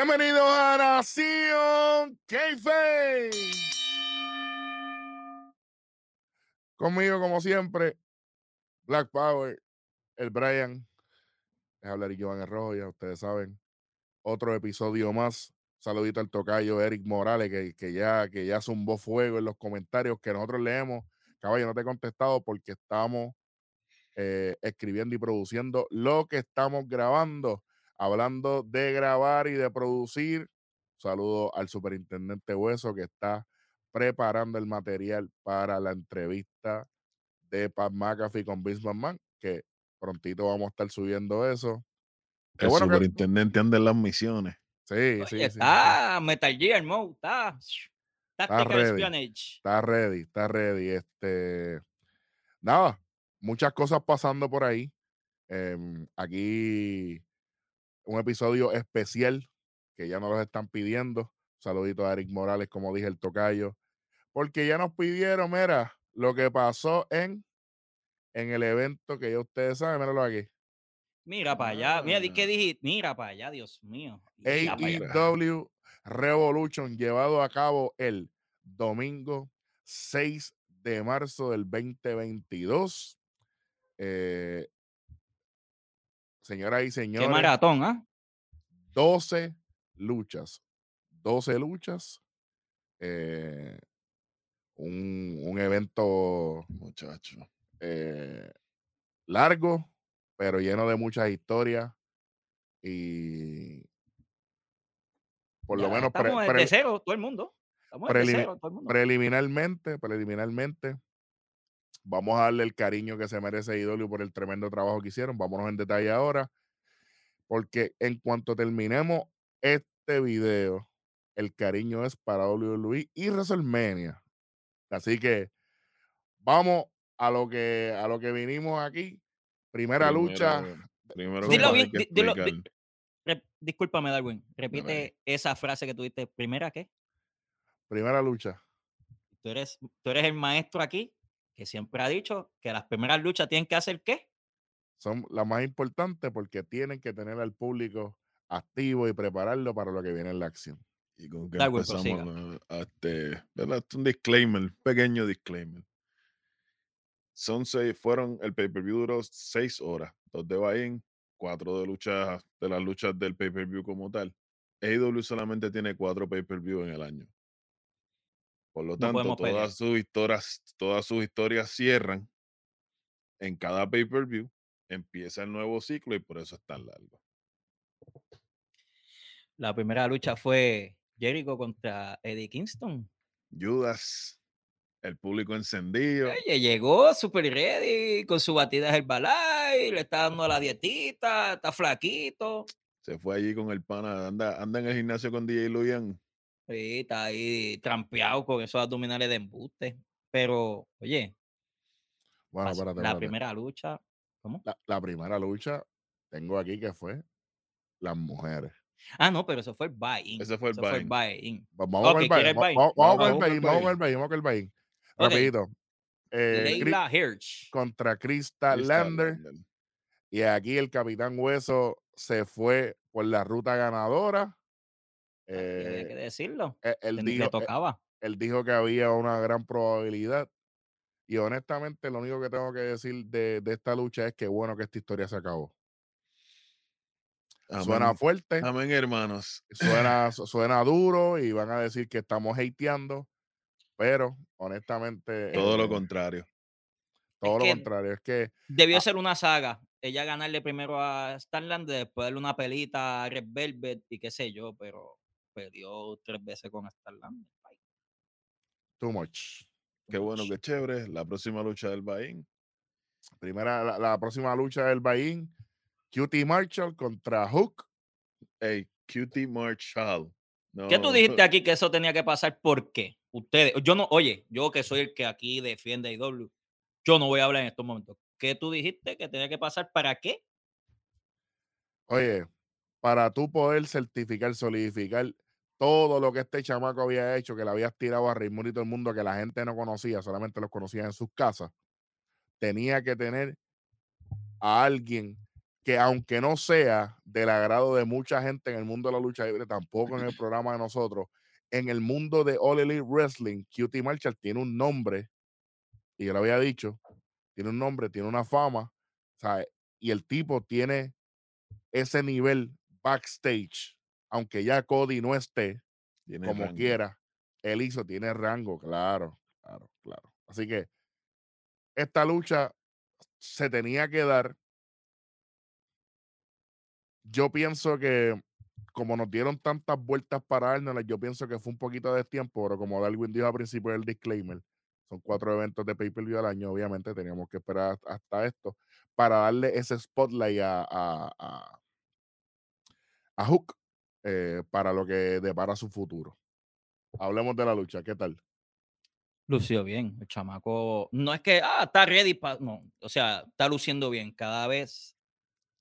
Bienvenidos a Nación Keife. Conmigo, como siempre, Black Power, el Brian, es hablar y Giovanni Rojo, ya ustedes saben. Otro episodio más. Saludito al tocayo Eric Morales, que, que, ya, que ya zumbó fuego en los comentarios que nosotros leemos. Caballo, no te he contestado porque estamos eh, escribiendo y produciendo lo que estamos grabando. Hablando de grabar y de producir, saludo al superintendente Hueso que está preparando el material para la entrevista de Pat McAfee con Vince McMahon, que prontito vamos a estar subiendo eso. Qué El bueno que- superintendente anda en las misiones. Sí, Oye, sí, sí, sí. está Metal Gear Mode, está. Tactical ready. Está ready, está ready. Este, nada, muchas cosas pasando por ahí. Em, aquí un episodio especial que ya nos los están pidiendo. Saludito a Eric Morales, como dije, el tocayo. Porque ya nos pidieron, mira, lo que pasó en, en el evento que ya ustedes saben, míralo aquí. Mira para allá. Mira, di Ah. que dijiste. Mira para allá, Dios mío. AEW Revolution llevado a cabo el domingo 6 de marzo del 2022. Eh, señoras y Qué señores, maratón, ¿ah? 12 luchas. 12 luchas. eh, un, un evento Muchacho. eh, largo, pero lleno de muchas historias. Y por lo Ya menos pre- Estamos pre- de cero, todo el mundo. Estamos de prelimi- cero, todo el mundo. preliminarmente, preliminarmente, vamos a darle el cariño que se merece IW por el tremendo trabajo que hicieron. Vámonos en detalle ahora, porque en cuanto terminemos este video, el cariño es para WWE y WrestleMania. Así que vamos a lo que a lo que vinimos aquí. Primera lucha. Primero Dilo bien, Re- discúlpame, Darwin. Repite esa frase que tuviste. ¿Primera qué? Primera lucha. Tú eres, tú eres el maestro aquí que siempre ha dicho que las primeras luchas tienen que hacer qué? Son las más importantes porque tienen que tener al público activo y prepararlo para lo que viene en la acción. Y con que empezamos prosiga. a- a este, ¿verdad? un disclaimer, pequeño disclaimer. Son seis, fueron, el pay-per-view duró seis horas, dos de buy-in, cuatro de luchas, de las luchas del pay-per-view como tal. AEW solamente tiene cuatro pay-per-view en el año. Por lo tanto, todas sus historias, todas sus historias cierran en cada pay-per-view, empieza el nuevo ciclo y por eso es tan largo. La primera lucha fue Jericho contra Eddie Kingston. Judas, el público encendido. Oye, llegó super ready con su batida Herbalife, le está dando la dietita, está flaquito. Se fue allí con el pana, anda, anda en el gimnasio con DJ Luyan. Sí, está ahí trampeado con esos abdominales de embuste. Pero, oye, Bueno, la primera lucha, ¿cómo? La, la primera lucha tengo aquí que fue las mujeres. Ah, no, pero eso fue el buy-in. Ese fue el eso fue el buy-in. Va- Vamos Ok, con el ¿quiere buy-in. Vamos con el buy-in, vamos con el buy-in. vamos con el buy-in. Rapidito. Eh, Leila Hirsch. contra Krista. Lander. Y aquí el Capitán Hueso se fue por la ruta ganadora. Había que Eh, decirlo. eh, él, dijo, le eh, tocaba. él dijo que había una gran probabilidad. Y honestamente, lo único que tengo que decir de, de esta lucha es que bueno que esta historia se acabó. Suena fuerte, Amén, hermanos. suena, su- suena duro y van a decir que estamos hateando, pero honestamente. Todo eh, lo contrario. todo lo contrario. Es que Debió ah. ser una saga. Ella ganarle primero a Starland, después darle una pelita a Red Velvet y qué sé yo, pero perdió tres veces con Starland. too much. Qué bueno, qué chévere. La próxima lucha del Bahín. Primera, la, la próxima lucha del Bahín, QT Marshall contra Hook. Hey, Cutie Marshall. ¿Qué tú dijiste aquí que eso tenía que pasar? ¿Por qué? Ustedes, yo no, oye, yo que soy el que aquí defiende IW, yo no voy a hablar en estos momentos. ¿Qué tú dijiste que tenía que pasar? ¿Para qué? Oye, para tú poder certificar, solidificar todo lo que este chamaco había hecho, que le habías tirado a Raymond y todo el mundo, que la gente no conocía, solamente los conocía en sus casas, tenía que tener a alguien que aunque no sea del agrado de mucha gente en el mundo de la lucha libre, tampoco en el programa de nosotros, en el mundo de All Elite Wrestling, QT Marshall tiene un nombre, y yo lo había dicho, tiene un nombre, tiene una fama, y el tipo tiene ese nivel backstage, aunque ya Cody no esté, Tiene como rango. quiera, él hizo, tiene rango, claro, claro, claro. Así que esta lucha se tenía que dar. Yo pienso que como nos dieron tantas vueltas para dárnoslas, yo pienso que fue un poquito de tiempo, pero como Darwin dijo al principio del disclaimer, son cuatro eventos de pay-per-view al año, obviamente teníamos que esperar hasta- hasta esto para darle ese spotlight a, a, a- a Hook eh, para lo que depara su futuro. Hablemos de la lucha, ¿qué tal? Lució bien, el chamaco. No es que, ah, está ready para. No, o sea, está luciendo bien. Cada vez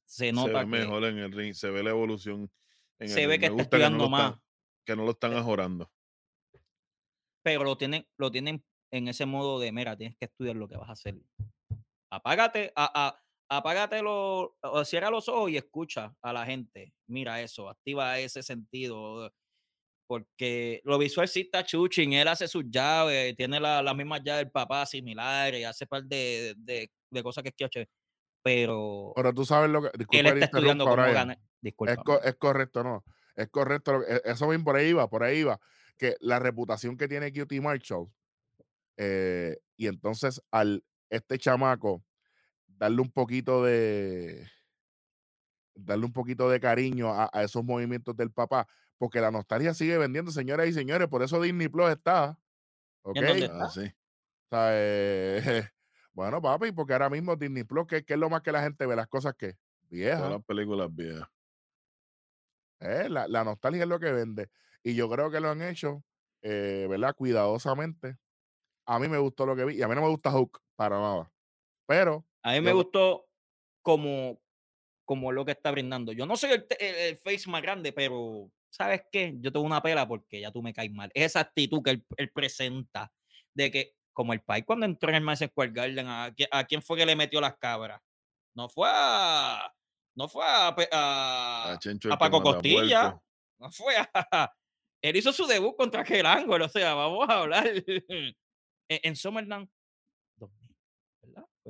se Se nota ve que mejor en el ring, se ve la evolución. En se el ve ring. que está gusta que no, estudiando están, más, que no lo están Eh, ajorando. pero lo tienen, lo tienen en ese modo de, mira, tienes que estudiar lo que vas a hacer. Apágate, a, a- apágate lo, o cierra los ojos y escucha a la gente. Mira eso, activa ese sentido. Porque lo visual sí está chuching, él hace sus llaves, tiene la- las mismas llaves del papá similares, hace par de, de, de cosas que es que pero Pero tú sabes lo que. él Disculpa te está estudiando cómo ganar. Es, Disculpa. co- es correcto, no. Es correcto. e- Eso bien por ahí va, por ahí va. Que la reputación que tiene QT Marshall. eh, y entonces al este chamaco darle un poquito de. Darle un poquito de cariño a, a esos movimientos del papá. Porque la nostalgia sigue vendiendo, señoras y señores. Por eso Disney Plus está. ¿Ok? Ah, sí. sea, eh, bueno, papi, porque ahora mismo Disney Plus, ¿qué, qué es lo más que la gente ve? Las cosas que viejas. las películas viejas. Eh, la, la nostalgia es lo que vende. Y yo creo que lo han hecho, eh, ¿verdad? Cuidadosamente. A mí me gustó lo que vi. Y a mí no me gusta Hook para nada. Pero, A mí me yo- gustó como, como lo que está brindando. Yo no soy el, te- el- el face más grande, pero ¿sabes qué? Yo tengo una pela porque ya tú me caes mal. Esa actitud que él, él presenta de que, como el país cuando entró en el Madison Square Garden, ¿a, qui- a quién fue que le metió las cabras? No fue a... No fue a, a, Paco. Costilla. No fue a... Él hizo su debut contra ángulo. O sea, vamos a hablar. en, en SummerSlam 2000,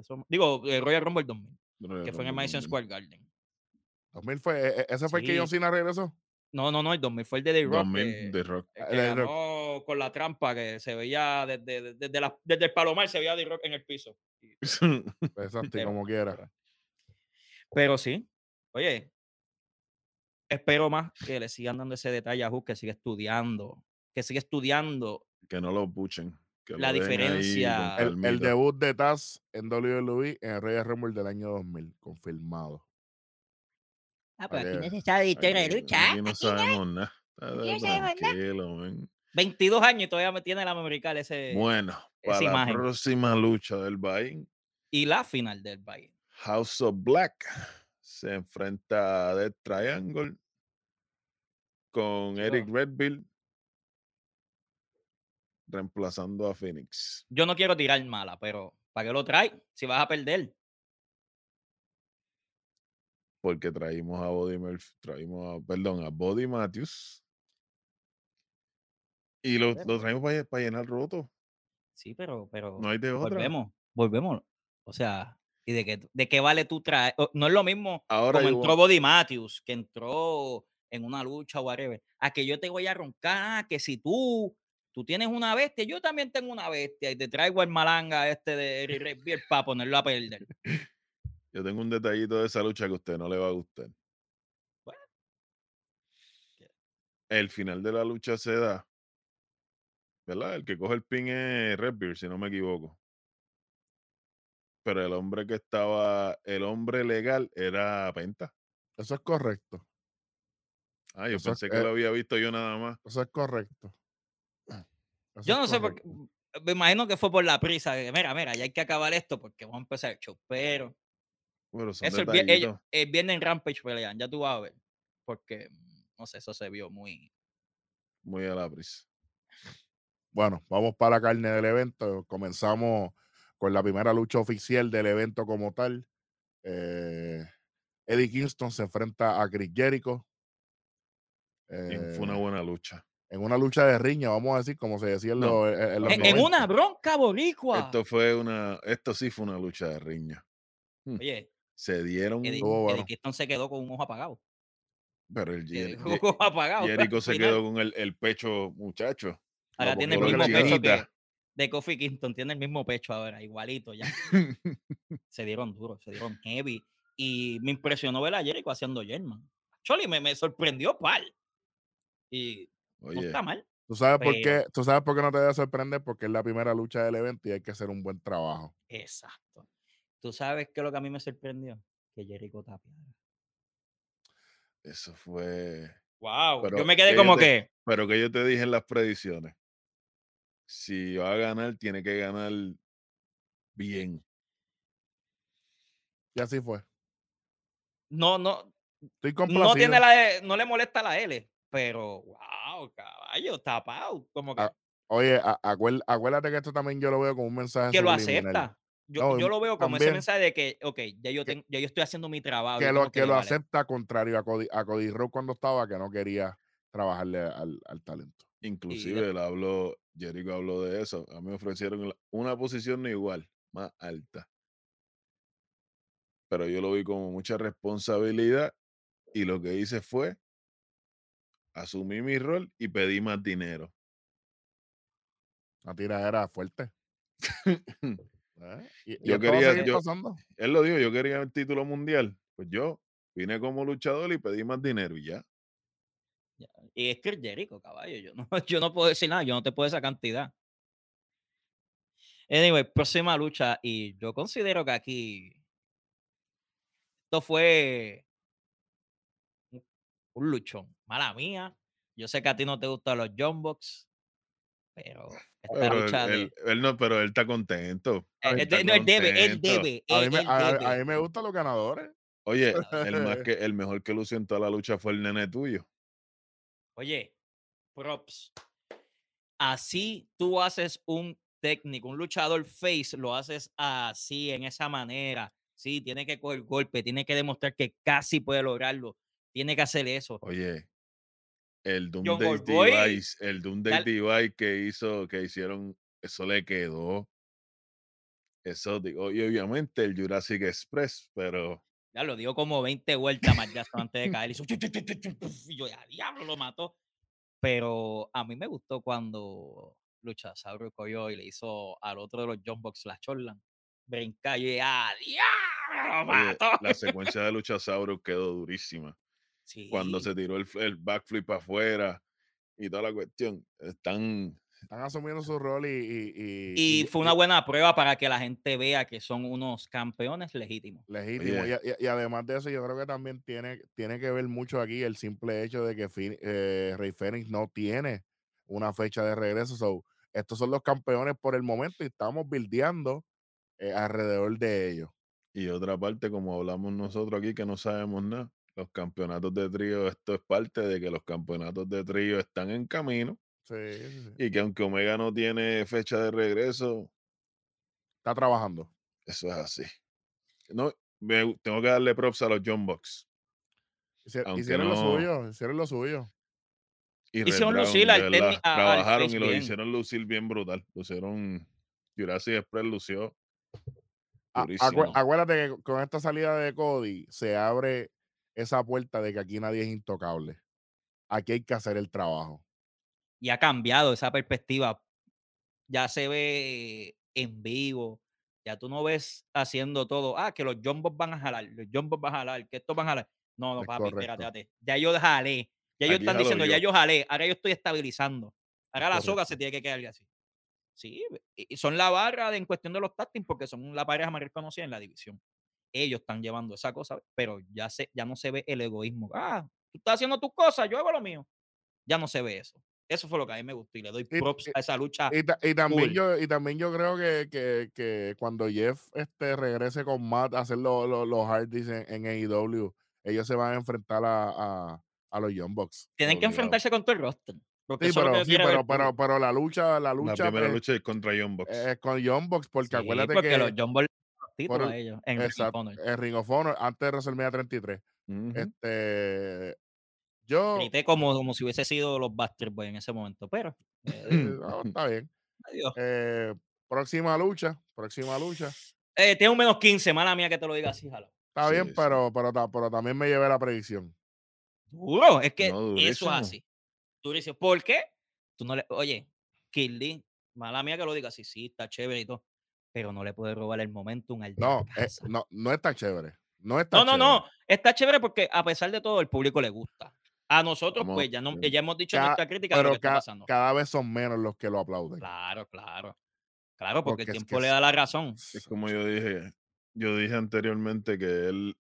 Summer- digo, eh, Royal Rumble 2000, Royal que fue en el Madison 2000. Square Garden. 2000 fue, e- e- ese fue el que John. Cena regresó. No, no, no, el 2000 fue el de The Rock. 2000 que- de Rock. el Ah, Rock. con la trampa que se veía desde, desde, la- desde el palomar, se veía The Rock en el piso. Y- Exacto, como quiera. pero- sí, oye, espero más que le sigan dando ese detalle a Hook, que siga estudiando, que siga estudiando. que no lo puchen. La diferencia- El, debut de Taz en WWE en el Royal Rumble del año 2000, confirmado. Ah, pues aquí no se sabe Aquí, aquí no sabemos nada. Está aquí no sabemos nada. tranquilo, man. 22 años y todavía me tiene la memorical ese. Bueno, esa la próxima lucha del Bahín, Y la final del Bayern. House of Black se enfrenta a Death Triangle con Eric Redfield reemplazando a Phoenix. Yo no quiero tirar mala, pero ¿para qué lo trae? Si vas a perder. Porque traímos a Body Murphy, traímos a, perdón, a Body Matthews. Y lo, lo traemos para, para llenar roto. Sí, pero, pero No hay de otra. volvemos, volvemos. O sea, ¿y de qué, de qué vale tú traer? No es lo mismo Ahora como entró voy- Body Matthews, que entró en una lucha o whatever, a que yo te voy a roncar, que si tú, tú tienes una bestia, yo también tengo una bestia, y te traigo el malanga este de Redfield para ponerlo a perder. Yo tengo un detallito de esa lucha que a usted no le va a gustar. Bueno. El final de la lucha se da. ¿Verdad? El que coge el pin es Redbeard, si no me equivoco. Pero el hombre que estaba, el hombre legal era Penta. Eso es correcto. Ah, yo Eso es- pensé que eh, lo había visto yo nada más. Eso es correcto. Eso Yo no sé por qué, me imagino que fue por la prisa, de, mira, mira, ya hay que acabar esto porque vamos a empezar el show, pero Eso el, ellos- el viernes en Rampage pelean, ya tú vas a ver. Porque, no sé, eso se vio muy. Muy a la prisa. Bueno, vamos para la carne del evento. Comenzamos con la primera lucha oficial del evento como tal. Eh, Eddie Kingston se enfrenta a Chris Jericho. Fue una eh, buena lucha. En una lucha de riña, vamos a decir, como se decía en, No, los- en- en los En, en 90. una bronca boricua. Esto fue una, esto sí fue una lucha de riña. Oye, Se dieron, Eddie, Estuvo bueno. Eddie Kingston se quedó con un ojo apagado. pero el ojo apagado. Jericho se final. quedó con el, el pecho, muchacho. Ahora tiene el mismo pecho que de Kofi Kingston. Tiene el mismo pecho ahora, igualito ya. se dieron duro, se dieron heavy. Y me impresionó ver a Jericho haciendo German. Choli, me, me sorprendió pal. Y no Oye, está mal. ¿Tú sabes, por qué, ¿Tú sabes por qué no te debe sorprender? Porque es la primera lucha del evento y hay que hacer un buen trabajo. Exacto. ¿Tú sabes qué es lo que a mí me sorprendió? Que Jericho tapiara. eso fue. Wow. Pero yo me quedé que como te- que. Pero que yo te dije en las predicciones. Si va a ganar, tiene que ganar bien. Y así fue. No, no, Estoy complacido. no tiene la no le molesta la L, pero wow, caballo, tapado. Como que, Ah, Oye, a- acuér- acuérdate que esto también yo lo veo como un mensaje que lo acepta. Yo, No, yo lo veo como ese también. mensaje de que, ok, ya yo, Que- tengo, ya yo estoy haciendo mi trabajo. Que lo, que lo acepta contrario a Cody, a Cody Rhodes cuando estaba, que no quería trabajarle al, al talento. Inclusive él habló, Jericho habló de eso. A mí me ofrecieron una posición no igual, más alta. Pero yo lo vi como mucha responsabilidad y lo que hice fue asumí mi rol y pedí más dinero. Una tiradera fuerte. ¿eh? Y, Yo quería- yo-. Él lo dijo, yo quería el título mundial. Pues yo vine como luchador y pedí más dinero y ya. Y es que Jericho, caballo. Yo no, yo no puedo decir nada, yo no te puedo esa cantidad. Anyway, próxima lucha. Y yo considero que aquí. Esto fue. Un luchón. Mala mía. Yo sé que a ti no te gustan los John Box. Pero esta Pero él, lucha de. él- él no, pero él está contento. Eh, Él está no, él debe, él debe. A mí, me, a mí me gustan los ganadores. Oye, el, más que, el mejor que lució en toda la lucha fue el nene tuyo. Oye, props. Así tú haces un técnico, un luchador face, lo haces así, en esa manera. Sí, tiene que coger golpe, tiene que demostrar que casi puede lograrlo. Tiene que hacer eso. Oye, el John Boy, Device, el. Device que hizo, que hicieron, eso le quedó. Eso digo, y obviamente el Jurassic Express, pero Ya lo dio como 20 vueltas más ya antes de caer. Hizo y yo, ya, diablo, lo mató. Pero a mí me gustó cuando Luchasauro cogió y le hizo al otro de los John Box la Chorlan. Brincar y ¡ah, diablo, lo oye, mató! la secuencia de Luchasaurus quedó durísima. Cuando se tiró el, el backflip afuera y toda la cuestión, están Están asumiendo su rol y. Y, Y fue una buena prueba para que la gente vea que son unos campeones legítimos. legítimo. Oye. Y, y- además de eso, yo creo que también tiene, tiene que ver mucho aquí el simple hecho de que eh, Rey Fénix no tiene una fecha de regreso. So, estos son los campeones por el momento y estamos bildeando eh, alrededor de ellos. Y otra parte, como hablamos nosotros aquí, que no sabemos nada, los campeonatos de trío, esto es parte de que los campeonatos de trío están en camino Sí, sí, sí. y que aunque Omega no tiene fecha de regreso, Está trabajando. eso es así. No, me tengo que darle props a los John Box Hici- Aunque Hicieron lo suyo, hicieron lo suyo. y Hicieron Dragon, lucir trabajaron y lo bien. hicieron lucir bien brutal. Lucieron Jurassic Express lució acuérdate que con esta salida de Cody se abre esa puerta de que aquí nadie es intocable. Aquí hay que hacer el trabajo. Y ha cambiado esa perspectiva. Ya se ve en vivo. Ya tú no ves haciendo todo. Ah, que los jumbos van a jalar. Los jumbos van a jalar. Que estos van a jalar. No, no, Es papi, espérate, correcto. espérate. Ya yo jalé. Ya ellos están diciendo, ya yo. jalé. Ahora yo estoy estabilizando. Ahora la soga se tiene que quedar así. Sí, y son la barra de, en cuestión de los tactings porque son la pareja más reconocida en la división. Ellos están llevando esa cosa, pero ya, se, ya no se ve el egoísmo. Ah, tú estás haciendo tus cosas, yo hago lo mío. Ya no se ve eso. Eso fue lo que a mí me gustó y le doy props y- a esa lucha. Y, ta- y también yo, y también yo creo que, que, que cuando Jeff este, regrese con Matt a hacer lo- lo- los hardys en, en AEW, ellos se van a enfrentar a, a, a los Young Bucks. Tienen que enfrentarse con todo el roster. Sí, pero, sí, pero, pero, pero la lucha, la La lucha primera pues, lucha es contra Young Bucks. es con Young Bucks, porque Sí, acuérdate porque que los John Ball título el- a ellos en Ring of Exacto, Honor. en Ring of Honor, antes de WrestleMania 33. Ujú. Este, yo, Grité como, como si hubiese sido los Bastard Boys en ese momento, pero eh, no, está bien. adiós. Eh, próxima lucha, próxima lucha. Eh, tiene un menos 15, mala mía que te lo diga así, jalo. Está Sí, bien, sí. pero, pero, ta- pero también me llevé la predicción. Duro, es que No, eso es así. Durísimo. ¿Por qué? Tú no le, oye, Kirby, mala mía que lo diga así, sí, está chévere y todo, pero no le puedes robar el momentum al No, eh, no, no está chévere. No está No, no, chévere. no. Está chévere porque a pesar de todo, el público le gusta. A nosotros, Vamos, pues ya, no, sí. ya hemos dicho nuestra crítica de lo Pero está pasando. cada vez son menos los que lo aplauden. Claro, claro. Claro, porque, Porque el es tiempo que le es- da la razón. Es como yo dije, yo dije anteriormente que él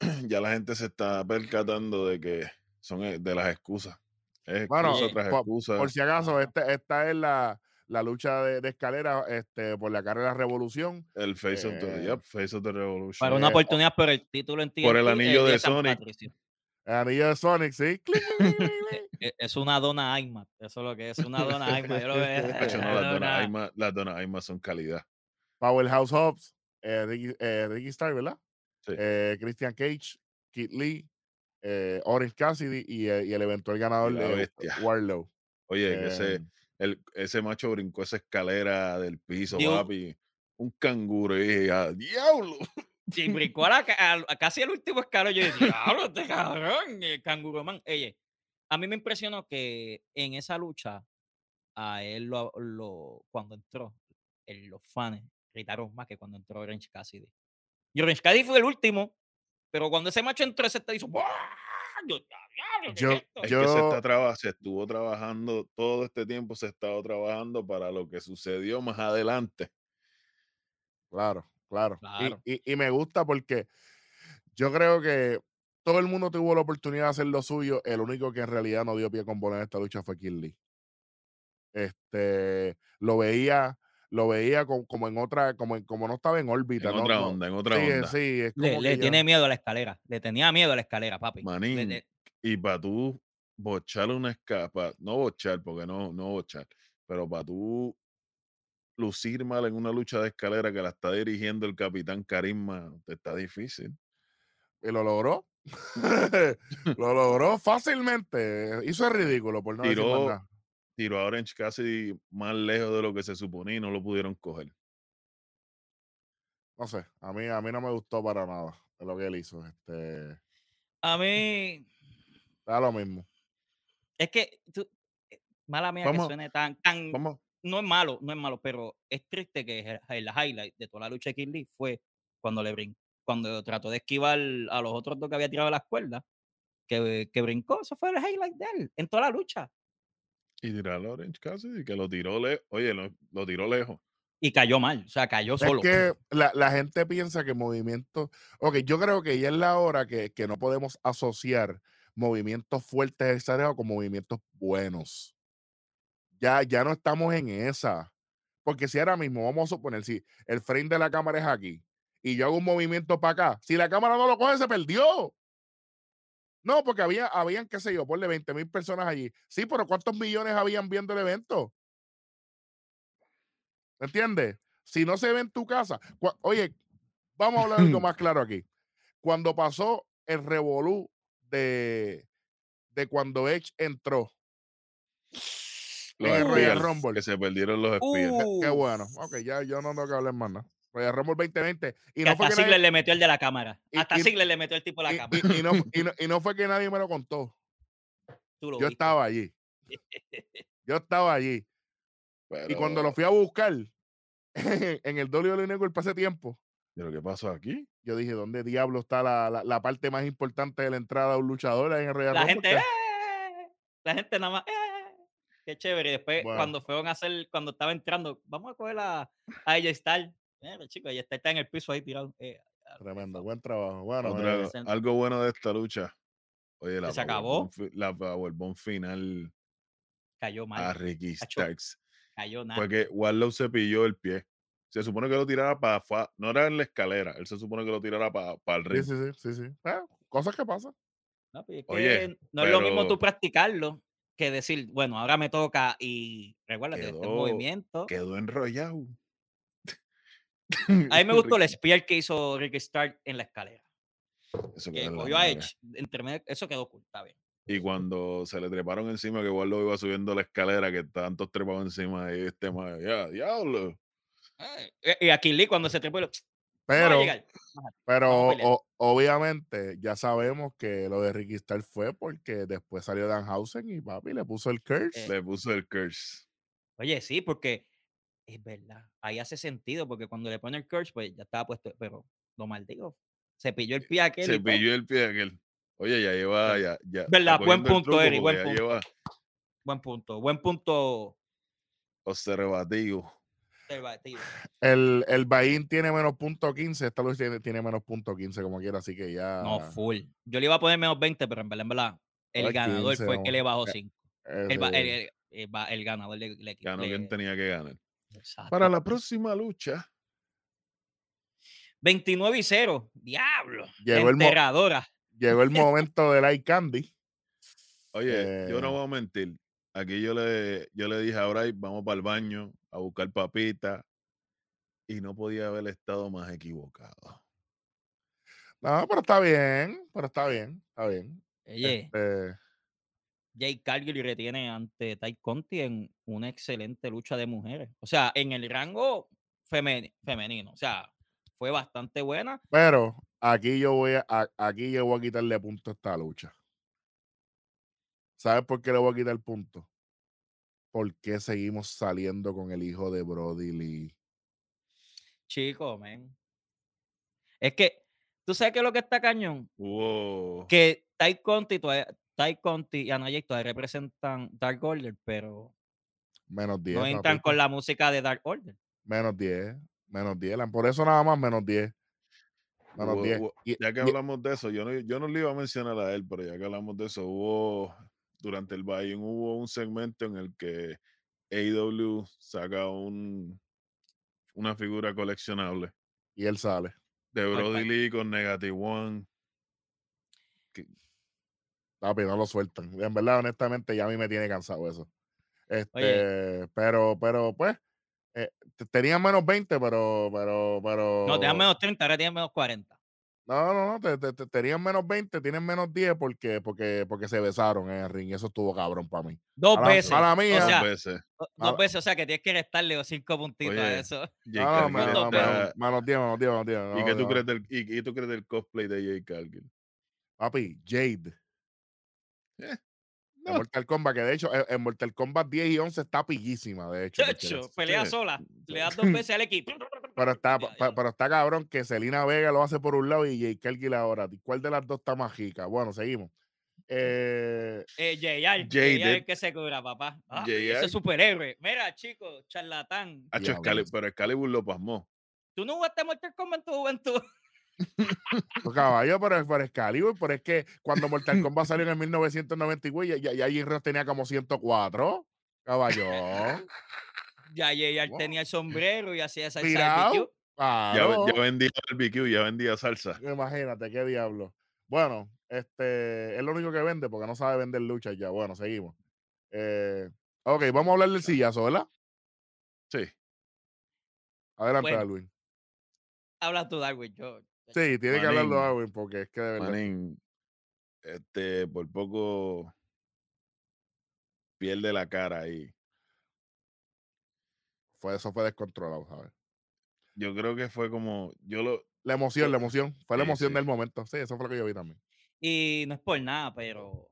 ya la gente se está percatando de que son eh, de las excusas. Es Bueno, excusa tras por- excusa. Por si acaso, este- esta es la, la lucha de, de escalera este, por la carrera Revolución. el Face of the, eh, yep, Face of the Revolution. Para una Eh, oportunidad por el título en TNT. por el anillo de Sonic. Patricio. El anillo de Sonic, sí. E- Es una dona Aima. Eso es lo que es, una dona Aima. Yo lo veo. No, las donas Aima, las donas Aima son calidad. Powerhouse Hobbs, eh, Ricky, eh, Ricky Starr, ¿verdad? Sí. Eh, Christian Cage, Kid Lee, eh, Orange Cassidy y, eh, y el eventual ganador de. Warlow. Oye, que ese, Em, el, ese macho brincó esa escalera del piso, Dio- papi. Un canguro. Y dije, "Ah, diablo! Sí, brincó a, la a- a casi el último escalón. Yo dije, diablo, este cabrón, el canguro man. Oye, a mí me impresionó que en esa lucha, a él lo, lo- cuando entró, los fans gritaron más que cuando entró Orange Cassidy. Y Orange Cassidy fue el último, pero cuando ese macho entró, ese te hizo. ¡buah! Yo, diablo, ¿qué Yo- es Yo- que se, está traba- se estuvo trabajando, todo este tiempo se ha estado trabajando para lo que sucedió más adelante. Claro, claro. Y- Claro. Y, y me gusta porque yo creo que todo el mundo tuvo la oportunidad de hacer lo suyo. El único que en realidad no dio pie con bola en esta lucha fue Kid Lee. Este, lo veía, lo veía co- como, en otra, como, en- como no estaba en órbita. En no- otra onda, en otra sí, onda. sí, es Le, como le que ya- tiene miedo a la escalera. Le tenía miedo a la escalera, papi. Manín, le- y para tú bochar una escapa, no bochar, porque no, no bochar, pero para tú lucir mal en una lucha de escalera que la está dirigiendo el capitán Carisma, te está difícil. y lo logró. lo logró fácilmente. Hizo el ridículo, por no decir Tiró- nada. Tiró a Orange casi más lejos de lo que se suponía y no lo pudieron coger. No sé, a mí, a mí no me gustó para nada lo que él hizo. Este, A mí, da lo mismo. es que, tú- eh, mala mía Vamos- que suene tan, tan, Vamos, no es malo, no es malo, pero es triste que el, el highlight de toda la lucha de Kid Lee fue cuando le brincó, cuando trató de esquivar a los otros dos que había tirado de las cuerdas, que, que brincó, eso fue el highlight de él, en toda la lucha, y tirar a Orange Cassidy, que lo tiró lejos. Oye, lo, lo tiró lejos. y cayó mal, o sea, cayó solo. Es que la, la gente piensa que movimientos. Ok, yo creo que ya es la hora que, que no podemos asociar movimientos fuertes exagerados con movimientos buenos. Ya, ya no estamos en esa. Porque si ahora mismo, vamos a suponer, si el frame de la cámara es aquí y yo hago un movimiento para acá, si la cámara no lo coge, se perdió. No, porque había, habían, qué sé yo, ponle 20 mil personas allí. Sí, pero ¿cuántos millones habían viendo el evento? ¿Me entiendes? Si no se ve en tu casa. Oye, vamos a hablar algo más claro aquí. Cuando pasó el revolú de, de cuando Edge entró, Los En Royal Rumble. Que se perdieron los Spears. qué, qué bueno. Ok, ya yo no tengo que hablar más nada. Rumble 2020. Y Que no fue hasta que Ziggler nadie- le metió el de la cámara. y- Hasta y- Ziggler le metió el tipo de la y- cámara. y- y no, y no- y no fue que nadie me lo contó. Tú lo Yo viste. estaba allí. Yo estaba allí. Y cuando lo fui a buscar en el WWE Network ese tiempo, ¿pero qué pasó aquí? yo dije, ¿dónde diablo está la, la- la parte más importante de la entrada de un luchador en el Royal La Rumble? gente, Que- ¡eh! la gente nada más, ¡eh! qué chévere. Y después, Bueno. cuando fueron a hacer, cuando estaba entrando, vamos a coger a, a AJ Styles. Chico, ella está, está en el piso ahí tirado. Eh, ah, Tremendo, buen trabajo. Bueno, eh, algo bueno de esta lucha. Oye, la se acabó. La Powerbomb final Cayó mal, a Ricky Starks. cayó nada. Fue que Warlow se pilló el pie. Se supone que lo tirara para. No era en la escalera. Él se supone que lo tirara para el sí, ring. sí, sí, sí, sí. Eh, cosas que pasan. No, pues es Oye, no es lo mismo tú practicarlo que decir, bueno, ahora me toca y recuérdate, este Quedó- movimiento. Quedó enrollado. A mí me gustó el spear que hizo Ricky Stark en la escalera. Eso Que cogió a. Edge. entre medio- Eso quedó cool, está bien. Y cuando se le treparon encima, que Warlock iba subiendo la escalera, que estaban todos trepados encima, y este más, ya, diablo. Ay, Y y aquí Lee cuando se trepó, lo- Pero, pero o- obviamente ya sabemos que lo de Ricky Starr fue porque después salió Danhausen y papi le puso el curse. Eh, Le puso el curse. Oye, sí, porque es verdad. Ahí hace sentido, porque cuando le pone el curse, pues ya estaba puesto, pero lo maldigo. Se pilló el pie aquel. Se todo. pilló el pie de aquel. Oye, ya lleva, ya, ya. Verdad, buen punto, truco Eri, buen punto. lleva Buen punto, buen punto. observativo. Debatido. El, el Bahín tiene menos punto 15, esta lucha tiene, tiene menos punto 15 como quiera, así que ya. No, full. Yo le iba a poner menos 20, pero en verdad, en verdad, el Ay, ganador 15, fue el que le bajó Eh, 5. El, ba- el, el- el ganador le, le, Ganó le- quien tenía que ganar. Exacto. Para la próxima lucha, 29 y 0. Diablo. Llegó el Enterradora. llegó el momento del Eye Candy. oye, yo no Eh. voy a mentir. Aquí yo le, yo le dije a Bray, vamos para el baño a buscar papita. Y no podía haber estado más equivocado. No, pero está bien, pero está bien, está bien. Oye, Este, Jay Cargill retiene ante Ty Conti en una excelente lucha de mujeres. O sea, en el rango femen- femenino. O sea, fue bastante buena. pero aquí yo voy a, aquí yo voy a quitarle punto a esta lucha. ¿Sabes por qué le voy a quitar punto? Porque seguimos saliendo con el hijo de Brody Lee. Chico, men. Es que, ¿tú sabes qué es lo que está cañón? Hubo. Que Ty Conti, todavía- Ty Conti y Ana Jay todavía representan Dark Order, pero Menos 10. no entran con la música de Dark Order. Menos 10. Menos 10. la- Por eso nada más menos 10. Menos hubo- 10. hubo- Y- ya que y- hablamos de eso, yo no, yo no le iba a mencionar a él, pero ya que hablamos de eso, hubo durante el Bayern hubo un segmento en el que AEW saca un una figura coleccionable y él sale. de ¿Cuál, Brody? Lee con Negative One. Papi, no lo sueltan. En verdad, honestamente, ya a mí me tiene cansado eso. Este, pero, pero, pues, eh, te- tenían menos 20, pero, pero, pero. No, tenían menos 30, ahora tienen menos 40. No, no, no, te- te- te- tenían menos 20, tienen menos 10 porque, porque, porque se besaron en el ring. y Eso estuvo cabrón para mí. Dos veces. mala o mía. dos veces. o- dos veces, o sea, que tienes que restarle los cinco puntitos a eso. No, no, menos, dos menos, está- menos 10, menos 10, menos 10, menos 10. ¿Y no, qué tú no. crees del y, y tú crees del cosplay de Jay Cargill? Papi, Jade. Eh, En. Mortal Kombat, que de hecho en, en Mortal Kombat 10 y 11 está pillísima, de hecho. pelea Sí. sola. Le das dos veces al equipo. Pero está, Ya, pero está cabrón que Selena Vega lo hace por un lado y Jay Cargill ahora. ¿Cuál de las dos está más rica? Bueno, seguimos. Eh, Eh, JR, Jaded. JR el que se cura, papá. Ah, ese JR. es superhéroe. Mira, chico, charlatán. Pero Excalibur lo pasmó. ¿Tú no jugaste Mortal Kombat en tu juventud? caballo, pero, pero Excalibur, pero es que cuando Mortal Kombat salió en el 1994, ya, ya, ya tenía como 104. Caballón. Ya JR Wow. tenía el sombrero y hacía esa Tirado. barbecue. Ya, vendía barbecue, ya vendía salsa. Imagínate, qué diablo. Bueno, este es lo único que vende porque no sabe vender luchas ya. Bueno, seguimos. Eh, ok, vamos a hablar del sillazo, ¿verdad? Sí. Adelante, Bueno. Darwin. Habla tú, Darwin. Yo, Sí, tiene que hablarlo. Darwin porque es que de verdad. Manín, este, por poco pierde la cara ahí. Fue, eso fue descontrolado, ¿sabes? Yo creo que fue como, yo lo, La emoción, la emoción. Fue la emoción sí. del momento. Sí, eso fue lo que yo vi también. Y no es por nada, pero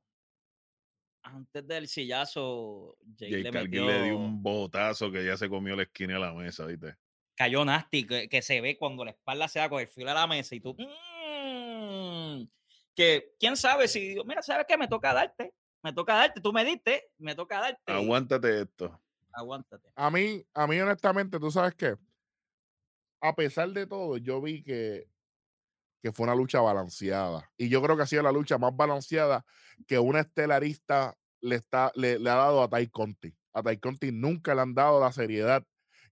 antes del sillazo, Jay, Jay le metió, le dio un botazo que ya se comió la esquina de la mesa, ¿viste? Cayó nasty, que, que se ve cuando la espalda se da con el filo a la mesa y tú, "Mm", que quién sabe si, mira, ¿sabes qué? Me toca darte, me toca darte, tú me diste, me toca darte. Aguántate esto. Aguántate. A mí, a mí honestamente, tú sabes qué, a pesar de todo, yo vi que, que fue una lucha balanceada. Y yo creo que ha sido la lucha más balanceada que una estelarista le, está, le, le ha dado a Tai Conti. A Tai Conti nunca le han dado la seriedad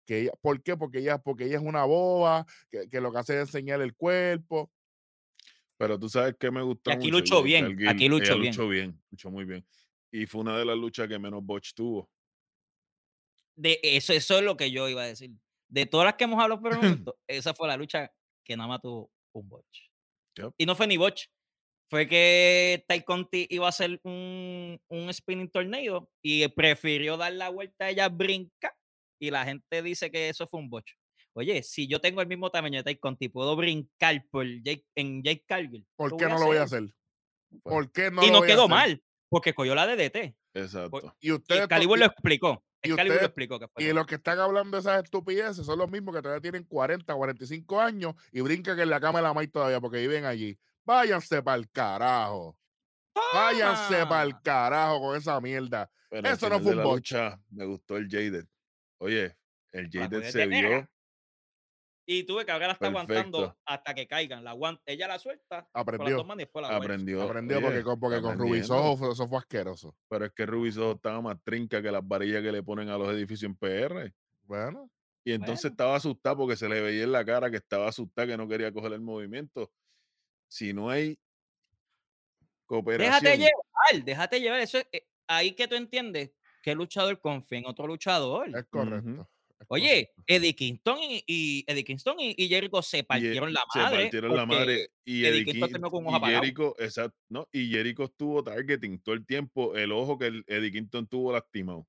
que ella. ¿Por qué? Porque ella, porque ella es una boba, que, que lo que hace es enseñar el cuerpo. Pero tú sabes que me gustó aquí mucho. luchó bien, aquí luchó bien. luchó bien, luchó muy bien. Y fue una de las luchas que menos botch tuvo. De eso, eso es lo que yo iba a decir. de todas las que hemos hablado por el momento, esa fue la lucha que nada más tuvo un botch. Yep. Y no fue ni botch. Fue que Tai Conti iba a hacer un, un spinning torneo y prefirió dar la vuelta a ella brinca y la gente dice que eso fue un botch. Oye, si yo tengo el mismo tamaño de Tai Conti, puedo brincar por Jake, en Jake Cargill. ¿Por qué no lo voy a hacer? Pues, ¿Por qué no y lo no voy a quedó hacer? mal, porque cogió la DDT. Exacto. Y Excalibur y- lo explicó. y lo explicó. Que Y los que están hablando de esas estupideces son los mismos que todavía tienen 40, 45 años y brincan en la cama de la maíz todavía porque viven allí. Váyanse para el carajo. Váyanse para el carajo con esa mierda. Pero Eso no fue un lucha me gustó el Jaded. Oye, el juguete se vio Y tuve que ahora la está aguantando hasta que caigan. La aguanta, ella la suelta. Con las Aprendió. dos manos y después la vuelve. aprendió. Aprendió oye, porque con, porque con Rubis. Ojo eso fue asqueroso. Pero es que Rubisojo estaba más trinca que las varillas que le ponen a los edificios en PR. Bueno, Y entonces Bueno. estaba asustada porque se le veía en la cara que estaba asustada, que no quería coger el movimiento. Si no hay cooperación. Déjate llevar, déjate llevar. Eso es, eh, ahí que tú entiendes el luchador confía en otro luchador. es correcto. Oye. Eddie Kingston y, y Eddie Kingston y, y Jericho se y, eh, partieron la se madre. partieron la madre. Y Eddie Eddie Kingston King- terminó con un ojo. Jericho, exacto, ¿no? Y Jericho estuvo targeting todo el tiempo el ojo que el Eddie Kingston tuvo lastimado. O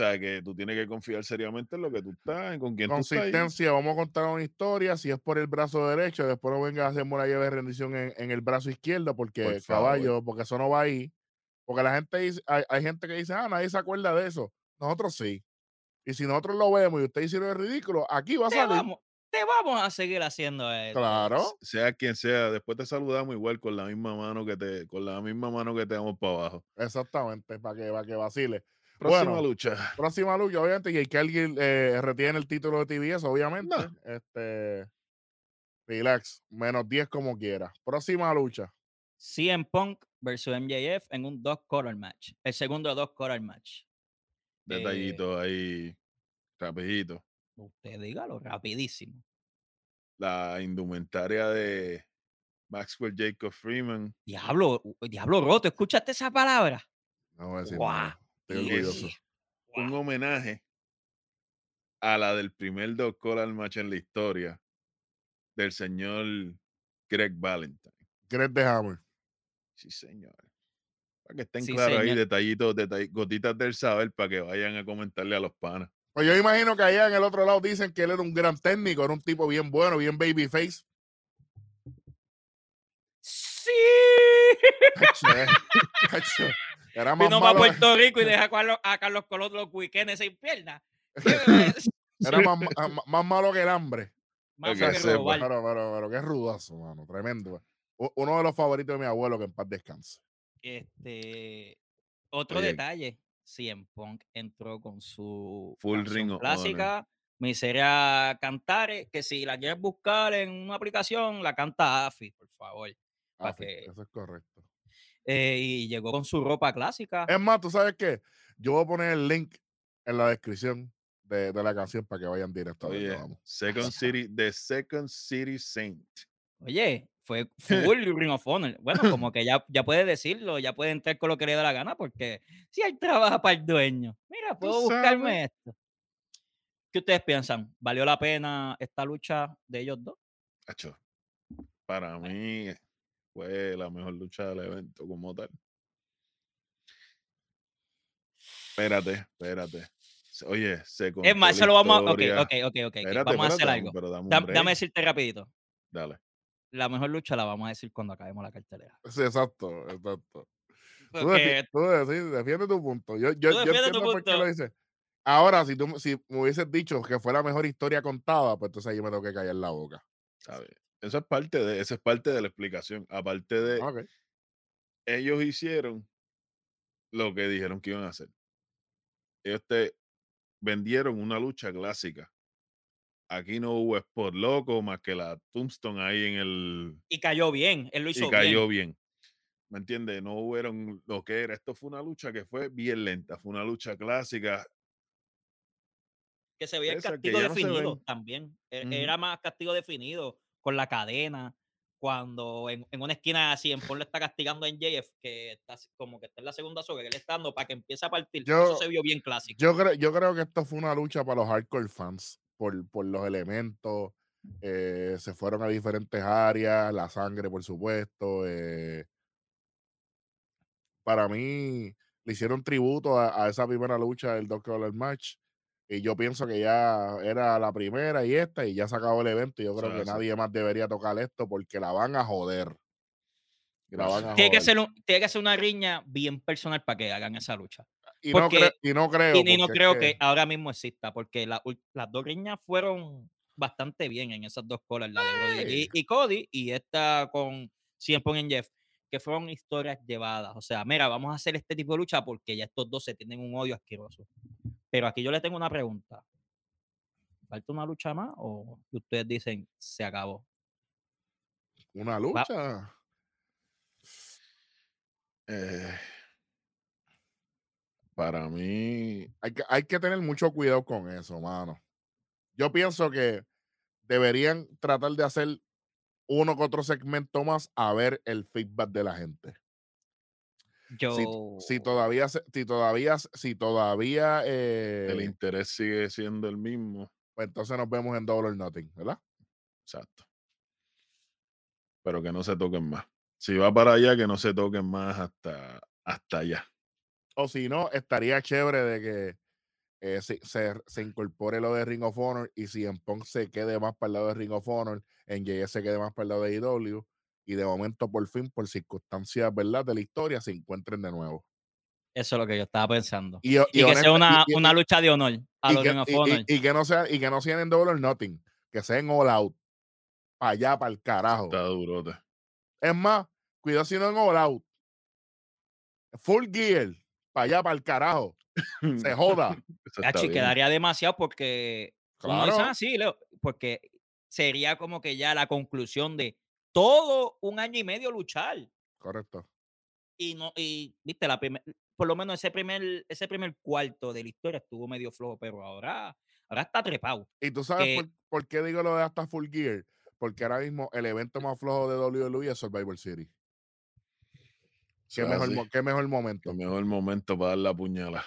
sea, que tú tienes que confiar seriamente en lo que tú estás, en con quién tú estás. ahí. Consistencia, vamos a contar una historia. Si es por el brazo derecho, después no venga a hacer una llave de rendición en, en el brazo izquierdo, porque Por favor. caballo, porque eso no va ahí. Porque la gente dice, hay, hay gente que dice, ah, nadie se acuerda de eso. Nosotros sí. Y si nosotros lo vemos y usted hicieron el ridículo, aquí va a te salir. vamos, te vamos a seguir haciendo esto. Claro. Sea quien sea, después te saludamos igual con la misma mano que te, con la misma mano que te damos para abajo. Exactamente, para que, para que vacile. Próxima Bueno, lucha. Próxima lucha, obviamente, y que alguien eh, retiene el título de TBS, obviamente. No. Este. Relax, menos 10 como quiera. Próxima lucha. CM Punk versus MJF en un dos quarter match. El segundo dos quarter match. Eh, Detallito ahí, rapidito. Usted dígalo rapidísimo. La indumentaria de Maxwell Jacob Freeman. Diablo, diablo roto, ¿escuchaste esa palabra? No voy a decir orgulloso. un homenaje a la del primer dos al match en la historia del señor Greg Valentine. Greg de Hammer. Sí, señor. Para que estén Sí, claros ahí, detallitos, detall- gotitas del saber para que vayan a comentarle a los panas. Pues yo imagino que allá en el otro lado dicen que él era un gran técnico, era un tipo bien bueno, bien babyface. Sí. Eh, Era más Vino para malo, Puerto Rico y deja a Carlos, a Carlos Colón los weekends sin pierna. ¿Qué me ves? era más, ma- más malo que el hambre. Más que que sepa. robar. Pero, pero, pero qué rudazo, mano. Tremendo. Uno de los favoritos de mi abuelo, que en paz descanse. Este, otro Oye. detalle, CM Punk entró con su Full Ring of clásica, Miseria Cantare, que si la quieres buscar en una aplicación, la canta Afi, por favor. Sí, que- Eso es correcto. Eh, y llegó con su ropa clásica. Es más, ¿tú sabes qué? Yo voy a poner el link en la descripción de, de la canción para que vayan directo Oye. Second City, The Second City Saint. Oye, fue full Ring of Honor. Bueno, como que ya, ya puede decirlo, ya puede entrar con lo que le dé la gana, porque si él trabaja para el dueño, mira, puedo buscarme esto. ¿Qué ustedes piensan? ¿Valió la pena esta lucha de ellos dos? Para mí fue la mejor lucha del evento como tal. Espérate, espérate. Oye, se Es más, eso lo vamos a. Ok, ok, ok, ok. ok, Espérate, Vamos a hacer algo. Dame decirte rapidito. Dale. La mejor lucha la vamos a decir cuando acabemos la cartelera. Sí, exacto, exacto. Tú, defi- tú defi- defiende tu punto. Yo, yo, yo entiendo por qué lo dices. Ahora, si tú si me hubieses dicho que fue la mejor historia contada, pues entonces ahí yo me tengo que callar la boca. ¿sabes? Eso es parte de, eso es parte de la explicación. Aparte de, ellos hicieron lo que dijeron que iban a hacer. Ellos te vendieron una lucha clásica. Aquí no hubo spot loco más que la Tombstone ahí en el y cayó bien. Él lo hizo y cayó bien. bien. ¿Me entiendes? No hubieron lo que era. Esto fue una lucha que fue bien lenta. Fue una lucha clásica. Que se veía el castigo no definido también. E-. Era más castigo definido con la cadena. cuando en, en una esquina así en le está castigando a NJF, que está como que está en la segunda soga, que él está dando para que empiece a partir. Yo- Eso se vio bien clásico. Yo creo, yo creo que esto fue una lucha para los hardcore fans por, por los elementos. eh, se fueron a diferentes áreas, la sangre, por supuesto. eh. para mí, le hicieron tributo a, a esa primera lucha del Dog Collar Match. Y yo pienso que ya era la primera y esta, y ya se acabó el evento. Y yo creo que nadie más debería tocar esto porque la van a joder. Tiene, que ser un- tiene que ser una riña bien personal para que hagan esa lucha. y, no porque- creo, y no creo. Y, no creo que ahora mismo exista, porque la las dos riñas fueron bastante bien en esas dos colas, la de Brody y Cody y esta con Punk y Jeff, que fueron historias llevadas. O sea, mira, vamos a hacer este tipo de lucha porque ya estos dos se tienen un odio asqueroso. Pero aquí yo les tengo una pregunta. ¿Falta una lucha más o ustedes dicen se acabó? Una lucha. Eh, para mí, Hay que, hay que tener mucho cuidado con eso, mano. Yo pienso que deberían tratar de hacer uno que otro segmento más a ver el feedback de la gente. Yo. Si, si todavía, si todavía, si todavía, eh, el interés sigue siendo el mismo. pues entonces nos vemos en Double or Nothing, ¿verdad? Exacto. Pero que no se toquen más. Si va para allá, que no se toquen más hasta, hasta allá. O si no, estaría chévere de que eh, se, se, se incorpore lo de Ring of Honor y si en Punk se quede más para el lado de Ring of Honor, en JS se quede más para el lado de IW y de momento por fin, por circunstancias, ¿verdad? De la historia, se encuentren de nuevo. Eso es lo que yo estaba pensando. Y, Y, que sea una, y- una lucha de honor a los que, Ring of y- y- Honor. y que no sea, y que no sean en Double or Nothing, que sean all out, para allá, para el carajo. Está durote. Es más, cuidado si no en all out. Full gear, para allá, para el carajo. Se joda. Bien. quedaría demasiado porque. dice, Claro. "Ah, sí, Leo", porque sería como que ya la conclusión de todo un año y medio luchar. Correcto. Y no, y viste, la primer, por lo menos ese primer, ese primer cuarto de la historia estuvo medio flojo, pero ahora, ahora está trepado. Y tú sabes que- por, por qué digo lo de hasta Full Gear. Porque ahora mismo el evento más flojo de WWE es Survivor City. Eso ¿Qué mejor, qué mejor momento? El mejor momento para dar la puñalada.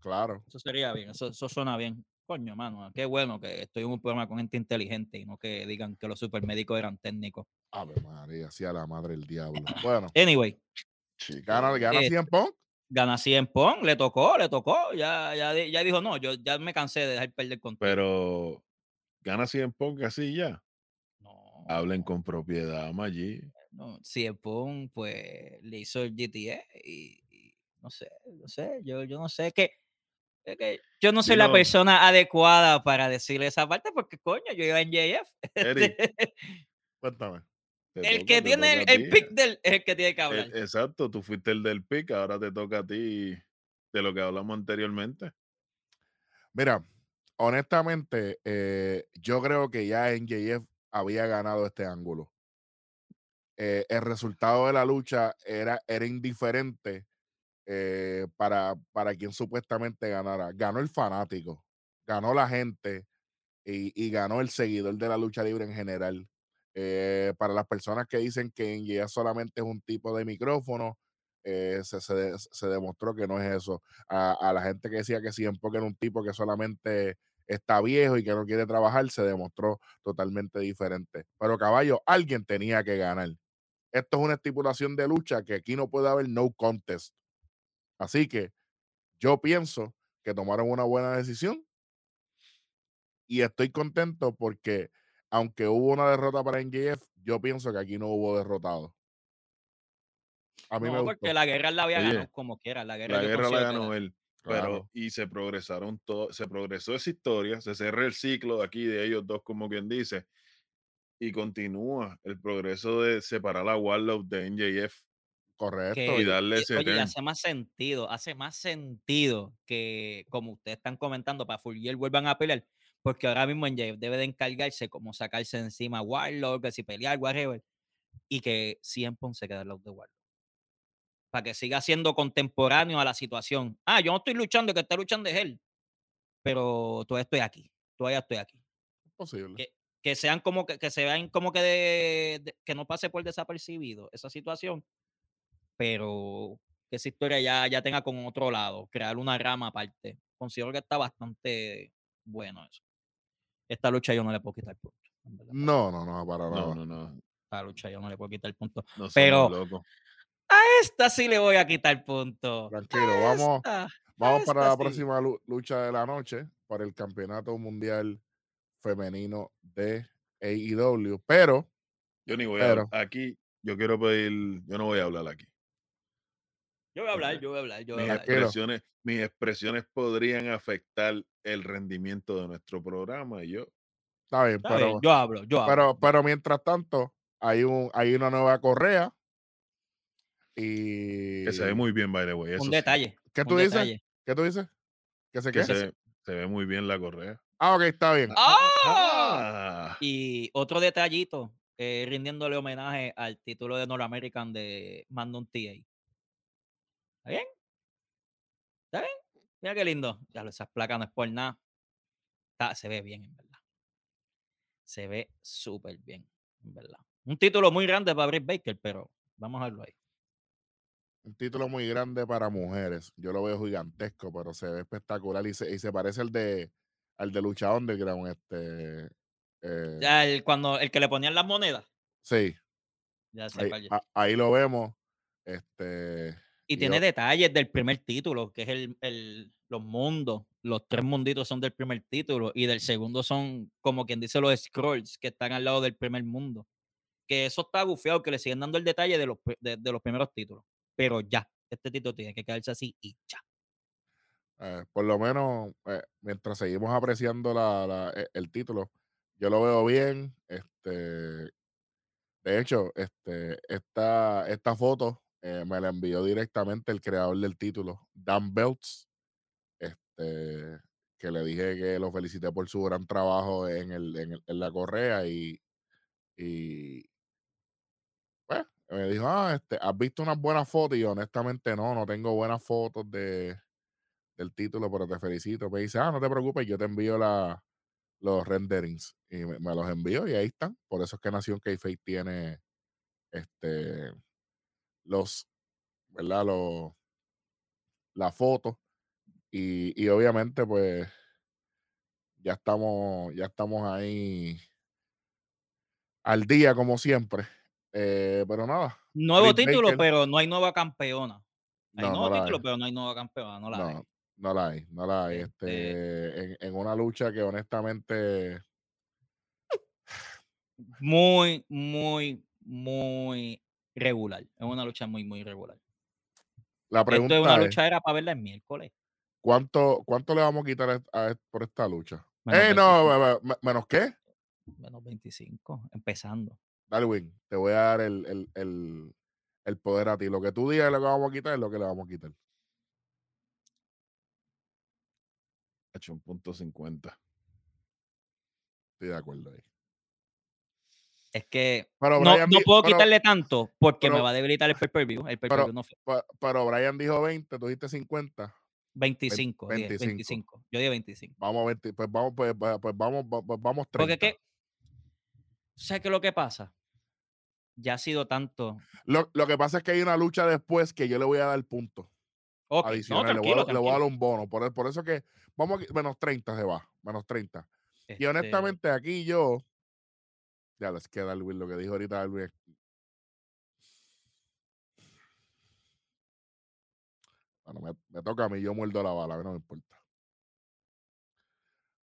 Claro. Eso sería bien, eso, eso suena bien. Coño, mano, qué bueno que estoy en un programa con gente inteligente y no que digan que los supermédicos eran técnicos. Ave María, sí a la madre del diablo. Bueno, Anyway, gana, gana Eh, 100 Punk. gana 100 Pong, le tocó, le tocó. Ya, ya, ya dijo, no, yo ya me cansé de dejar perder contigo. Pero gana 100 Punk así ya. Hablen con propiedad, allí. no, 100 Pong, pues le hizo el GTA y, y no sé, no sé, yo, yo no sé que. es que yo no soy la persona adecuada para decirle esa parte porque, coño, yo iba en JF. Eric, Este, Cuéntame. El que tiene el, pick del es el que tiene que E- hablar. Exacto, tú fuiste el del pick, ahora te toca a ti de lo que hablamos anteriormente. Mira, honestamente, eh, yo creo que ya NJF había ganado este ángulo. Eh, el resultado de la lucha era, era indiferente eh, para, para quien supuestamente ganara. Ganó el fanático, ganó la gente y, y ganó el seguidor de la lucha libre en general. Eh, para las personas que dicen que NJF solamente es un tipo de micrófono, se, se se demostró que no es eso. A, a la gente que decía que siempre era un tipo que solamente está viejo y que no quiere trabajar, se demostró totalmente diferente. Pero caballo, alguien tenía que ganar. Esto es una estipulación de lucha que aquí no puede haber no contest. Así que yo pienso que tomaron una buena decisión y estoy contento porque aunque hubo una derrota para NJF, yo pienso que aquí no hubo derrotado. A mí me No, gustó. porque la guerra la había Oye, ganado como quiera. La guerra, La guerra la ganó él. Claro. Pero, y se progresaron todo, se progresó esa historia, se cerró el ciclo de aquí de ellos dos, como quien dice, y continúa el progreso de separar a Warlock de NJF. Correcto. que- y darle ese oye, hace más sentido, hace más sentido que, como ustedes están comentando, para Fulgier vuelvan a pelear, porque ahora mismo en Jeff debe de encargarse como sacarse encima a Warlock, que si pelear, whatever, y que siempre se quede al lado de Warlock. Para que siga siendo contemporáneo a la situación. Ah, yo no estoy luchando, el que está luchando es él, pero todavía estoy aquí, todavía estoy aquí. posible. Que, que sean como que, que se vean como que de- de- que no pase por desapercibido esa situación, pero que esa historia ya, ya tenga con otro lado, crear una rama aparte. Considero que está bastante bueno eso. Esta lucha yo no le puedo quitar punto. en verdad, No, no, no, para nada. No, no, no. Esta lucha yo no le puedo quitar punto. No Pero-. A esta sí le voy a quitar punto. Tranquilo, A vamos, esta, vamos a para la sí. próxima lu- lucha de la noche, para el Campeonato Mundial Femenino de AEW. Pero, Yo ni voy a Pero- hablar. Aquí, yo quiero pedir. Yo no voy a hablar aquí. Yo voy a hablar, yo voy a hablar, yo voy Mis a hablar. Expresiones, mis expresiones podrían afectar el rendimiento de nuestro programa. Y yo, está bien, Está pero, bien, yo hablo, yo hablo. pero, pero mientras tanto, hay, un, hay una nueva correa. Y. que se ve muy bien, by the way. eso un sí, detalle. ¿Qué un tú dices? detalle. ¿Qué tú dices? ¿Que se que qué? se, se ve muy bien la correa. Ah, ok, está bien. ¡Ah! Ah, Y otro detallito, eh, rindiéndole homenaje al título de North American de Mandon TA. ¿Está bien? ¿Está bien? Mira qué lindo. Ya lo, esas placas no es por nada. Está- se ve bien, en verdad. Se ve súper bien, en verdad. Un título muy grande para Britt Baker, pero vamos a verlo ahí. Un título muy grande para mujeres. Yo lo veo gigantesco, pero se ve espectacular y se, y se parece al de al de Lucha Underground. Este, eh, Ya el, cuando, el que le ponían las monedas. sí, Ya sé ahí, a- ahí lo vemos. Este, Y y tiene detalles del primer título, que es el, el- los mundos. Los tres munditos son del primer título y del segundo son, como quien dice, los scrolls que están al lado del primer mundo. Que eso está bufeado, que le siguen dando el detalle de los, de, de los primeros títulos. Pero ya, este título tiene que quedarse así y ya. eh, por lo menos, eh, mientras seguimos apreciando la, e- el título, yo lo veo bien. Este, de hecho, este, esta, esta foto eh, me la envió directamente el creador del título, Dan Belts. Este, que le dije que lo felicité por su gran trabajo en, el, en, la correa y, me dijo, ah, este, ¿has visto unas buenas fotos? Y honestamente no, no tengo buenas fotos de, del título, pero te felicito. Me dice, ah, no te preocupes, yo te envío la, los renderings. Y me, los envió y ahí están. Por eso es que Nación k tiene este, los, ¿verdad? Los, la foto. Y, y obviamente, pues, ya estamos, ya estamos ahí al día, como siempre. Eh, pero nada. Nuevo título, Baker- pero no hay nueva campeona. Hay No, nuevo título, hay. pero no hay nueva campeona. No la hay. No, la hay, no la hay. Este- Este, en, en una lucha que honestamente Muy, muy, muy regular. Es una lucha muy, muy regular. la Esto pregunta es una es, lucha era para verla el miércoles. ¿cuánto, ¿cuánto le vamos a quitar a, a- por esta lucha? Menos ¡Eh, no! 25. me- me- ¿Menos qué? Menos 25, empezando. Darwin, te voy a dar el, el, el, el poder a ti. Lo que tú digas lo que vamos a quitar es lo que le vamos a quitar. hecho un punto 50. Estoy de acuerdo ahí. Es que Pero no, Brian no puedo pero- quitarle tanto porque me pero- va a debilitar el pay-per-view. El pay-per-view no fue Pa- Pero Brian dijo 20, tú dijiste 50. 25, dije, 25. 25. Yo dije 25. Vamos a 20, pues vamos, pues, va- pues vamos, va- pues vamos 30. Porque es que, ¿sabes qué es lo que pasa? Ya ha sido tanto. Lo, lo que pasa es que hay una lucha después que yo le voy a dar puntos Ok, no, adicionales. le, voy a, le voy a dar un bono. Por, por eso que vamos menos 30 se va. Menos 30. Y Este, honestamente aquí yo. Ya les queda Darwin, lo que dijo ahorita Darwin. es- Bueno, me, me toca a mí, yo muerdo la bala, a mí no me importa.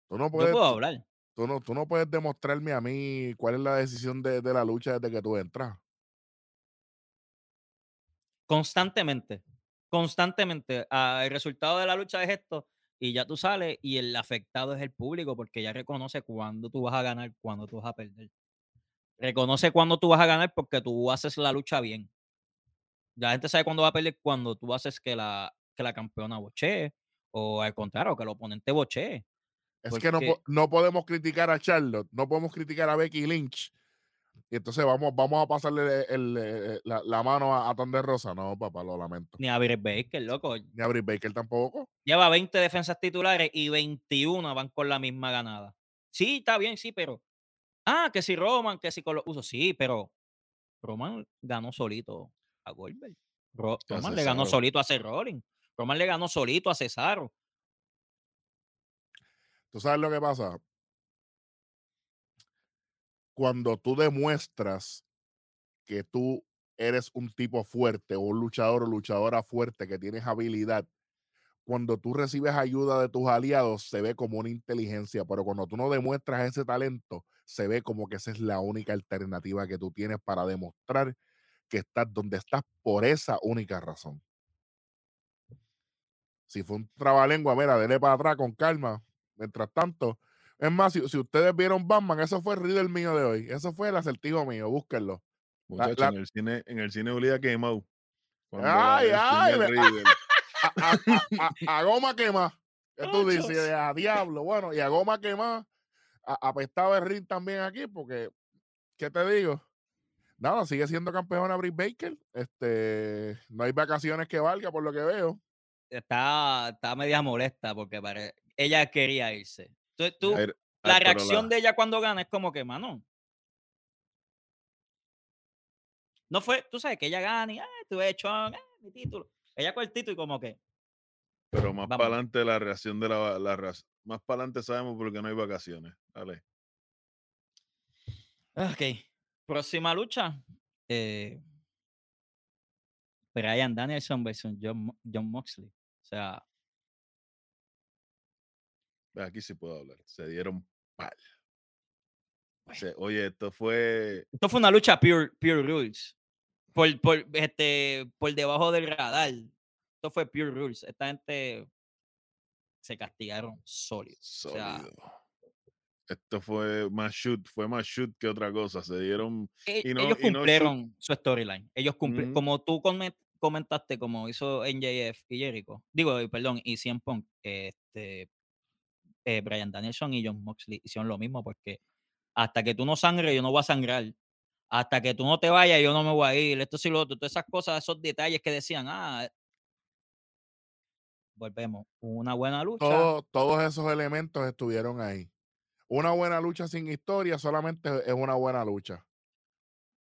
Tú no yo puedes, puedo tú, hablar. Tú no, tú no puedes demostrarme a mí cuál es la decisión de, de la lucha desde que tú entras. Constantemente. Constantemente. Ah, el resultado de la lucha es esto. Y ya tú sales y el afectado es el público porque ya reconoce cuándo tú vas a ganar, cuándo tú vas a perder. Reconoce cuándo tú vas a ganar porque tú haces la lucha bien. La gente sabe cuándo va a perder cuando tú haces que la, que la campeona bochee o al contrario, que el oponente bochee. Es que no, no podemos criticar a Charlotte, no podemos criticar a Becky Lynch. Y entonces vamos, vamos a pasarle el- el- la, la mano a, a Rosa. No, papá, lo lamento. Ni a Britt Baker, loco. Ni a Britt Baker tampoco. Lleva 20 defensas titulares y 21 van con la misma ganada. Sí, está bien, sí, pero Ah, que si Roman, que si con los usos. Sí, pero Roman ganó solito a Goldberg. Ro- Roman le ganó solito a Seth Rollins. Roman le ganó solito a Cesaro. ¿Tú sabes lo que pasa? Cuando tú demuestras que tú eres un tipo fuerte o un luchador o luchadora fuerte que tienes habilidad, cuando tú recibes ayuda de tus aliados se ve como una inteligencia, pero cuando tú no demuestras ese talento, se ve como que esa es la única alternativa que tú tienes para demostrar que estás donde estás por esa única razón. Si fue un trabalengua, mira, dele para atrás con calma. Mientras tanto, es más, si, si ustedes vieron Batman, eso fue el riddle mío de hoy. Eso fue el acertijo mío, búsquenlo. Muchachos, la- en el cine, en el cine olía quemado. Ay, ay. A, a- a- a- a goma quema. ¿Qué tú dices? A diablo. Bueno, y a goma quema. a- Apestaba el ring también aquí, porque, ¿qué te digo? Nada, sigue siendo campeona Britt Baker. Este, no hay vacaciones que valga, por lo que veo. Está, está media molesta porque pare- ella quería irse. Entonces, tú, Ay, la reacción de ella cuando gana es como que, mano. No fue, tú sabes que ella gana y, ay, tú he hecho ah, mi título. Ella con el título y como que, Pero más para adelante la reacción de la, la más para adelante sabemos porque no hay vacaciones. Dale. ok. Próxima lucha. eh, Brian Danielson versus John, John Moxley. O sea, Aquí sí puedo hablar. Se dieron pal. Bueno. Se- oye, esto fue esto fue una lucha pure, pure rules. Por, por, este, por debajo del radar. Esto fue pure rules. Esta gente se castigaron sólido. O sea, sólido. Esto fue más shoot, fue más shoot que otra cosa. Se dieron e- y no- ellos y no shoot- cumplieron su storyline. Ellos cumplieron, como tú comen- comentaste, como hizo NJF y Jericho. Digo, perdón, y CM Punk. Este, eh, Brian Danielson y John Moxley hicieron lo mismo porque hasta que tú no sangres, yo no voy a sangrar. Hasta que tú no te vayas, yo no me voy a ir. Esto sí lo otro. Todas esas cosas, esos detalles que decían, ah, volvemos. Una buena lucha. Todo- todos esos elementos estuvieron ahí. Una buena lucha sin historia solamente es una buena lucha.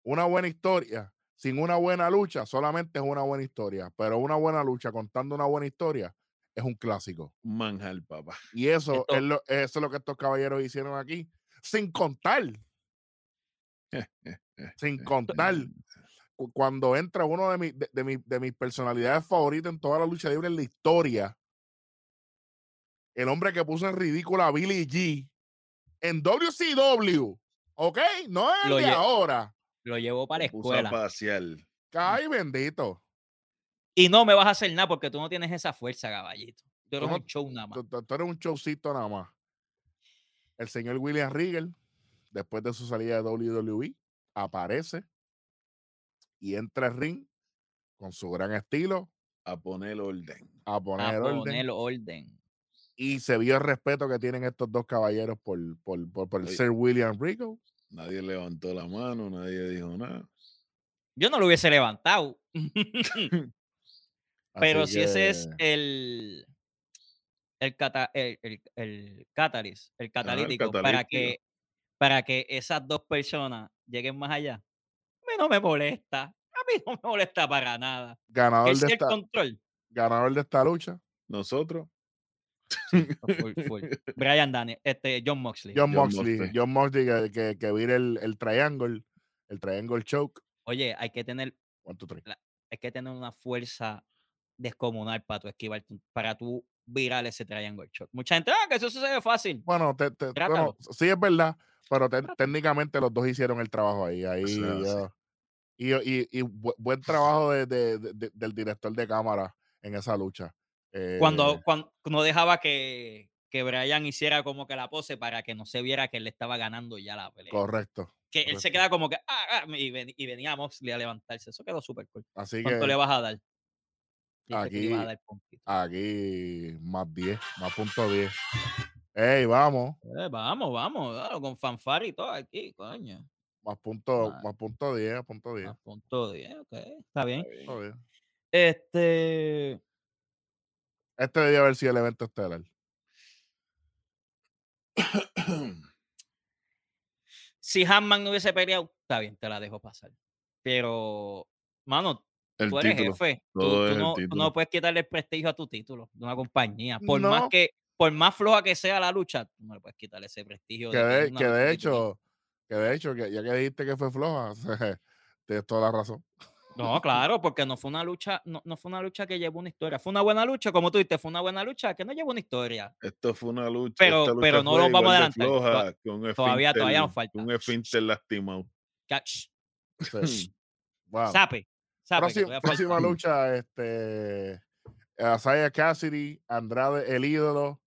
Una buena historia sin una buena lucha solamente es una buena historia. Pero una buena lucha contando una buena historia es un clásico. manjar, papá. Y eso, Esto- es, lo, eso es lo que estos caballeros hicieron aquí. Sin contar, sin contar. cu- Cuando entra uno de, mi- de, de mi- de mis personalidades favoritas en toda la lucha libre en la historia, el hombre que puso en ridículo a Billy G en WCW, ¿ok? No es el Lo de ahora. Lo llevó para la Lo puso a escuela. Ay, bendito. Y no me vas a hacer nada porque tú no tienes esa fuerza, caballito. Tú eres no- un show nada más. Tú, eres un showcito nada más. El señor William Regal, después de su salida de WWE, aparece y entra al ring con su gran estilo A poner orden. a poner A orden. poner orden. Y se vio el respeto que tienen estos dos caballeros por, por, por, por el Oye. Sir William Regal. Nadie levantó la mano, nadie dijo nada. Yo no lo hubiese levantado. Pero Así si ese es el, el, cata- el, el, el el catalítico, para que para que esas dos personas lleguen más allá, a mí no me molesta. A mí no me molesta para nada. Ganador, de esta, control. ganador de esta lucha, Nosotros, Full, full. Brian Daniel, este, John Moxley. John, John Moxley. Moxley. John Moxley que, que, que vire el, el triangle, el triangle choke. Oye, hay que tener One, two, three. hay que tener una fuerza descomunal para tu esquivar, tu- para tú virar ese triangle shot. Mucha gente, ah, que eso se ve fácil. Bueno, te- te- bueno, sí es verdad, pero te- técnicamente los dos hicieron el trabajo ahí. ahí es así. ah, y, y, y bu- buen trabajo de- de- de- de- del director de cámara en esa lucha. Cuando, Eh, cuando no dejaba que, que Brian hiciera como que la pose para que no se viera que él estaba ganando ya la pelea. correcto. que él se queda como que, ah, ah, y, ven- y venía Moxley a levantarse. Eso quedó súper cool. Así ¿Cuánto le que vas a dar? Dijiste que le ibas a Aquí- aquí más 10, más punto 10. Ey, vamos, Eh, vamos, vamos, claro, con fanfare y todo aquí, coño. más punto, más punto 10, punto 10. A punto 10, ok, está bien. está bien. punto 10. Este, Este debía haber sido el evento estelar. si Hanman no hubiese peleado, está bien, te la dejo pasar. Pero, mano, El tú eres título. jefe. Tú, no, tú título. no puedes quitarle el prestigio a tu título de una compañía. Por más que, por más floja que sea la lucha, tú no le puedes quitar ese prestigio. Que de que de, hecho, que de hecho, que ya que dijiste que fue floja, tienes toda la razón. No, claro, porque no fue una lucha, no, no fue una lucha que llevó una historia. Fue una buena lucha, como tú dices, fue una buena lucha que no llevó una historia. Esto fue una lucha. Pero- lucha pero no nos vamos a igual de adelantar. Toda- floja todavía- todavía nos falta. Un esfínter lastimado. Catch, Sí. Wow. sape, Próxima, lucha, este Asaya Cassidy, Andrade el ídolo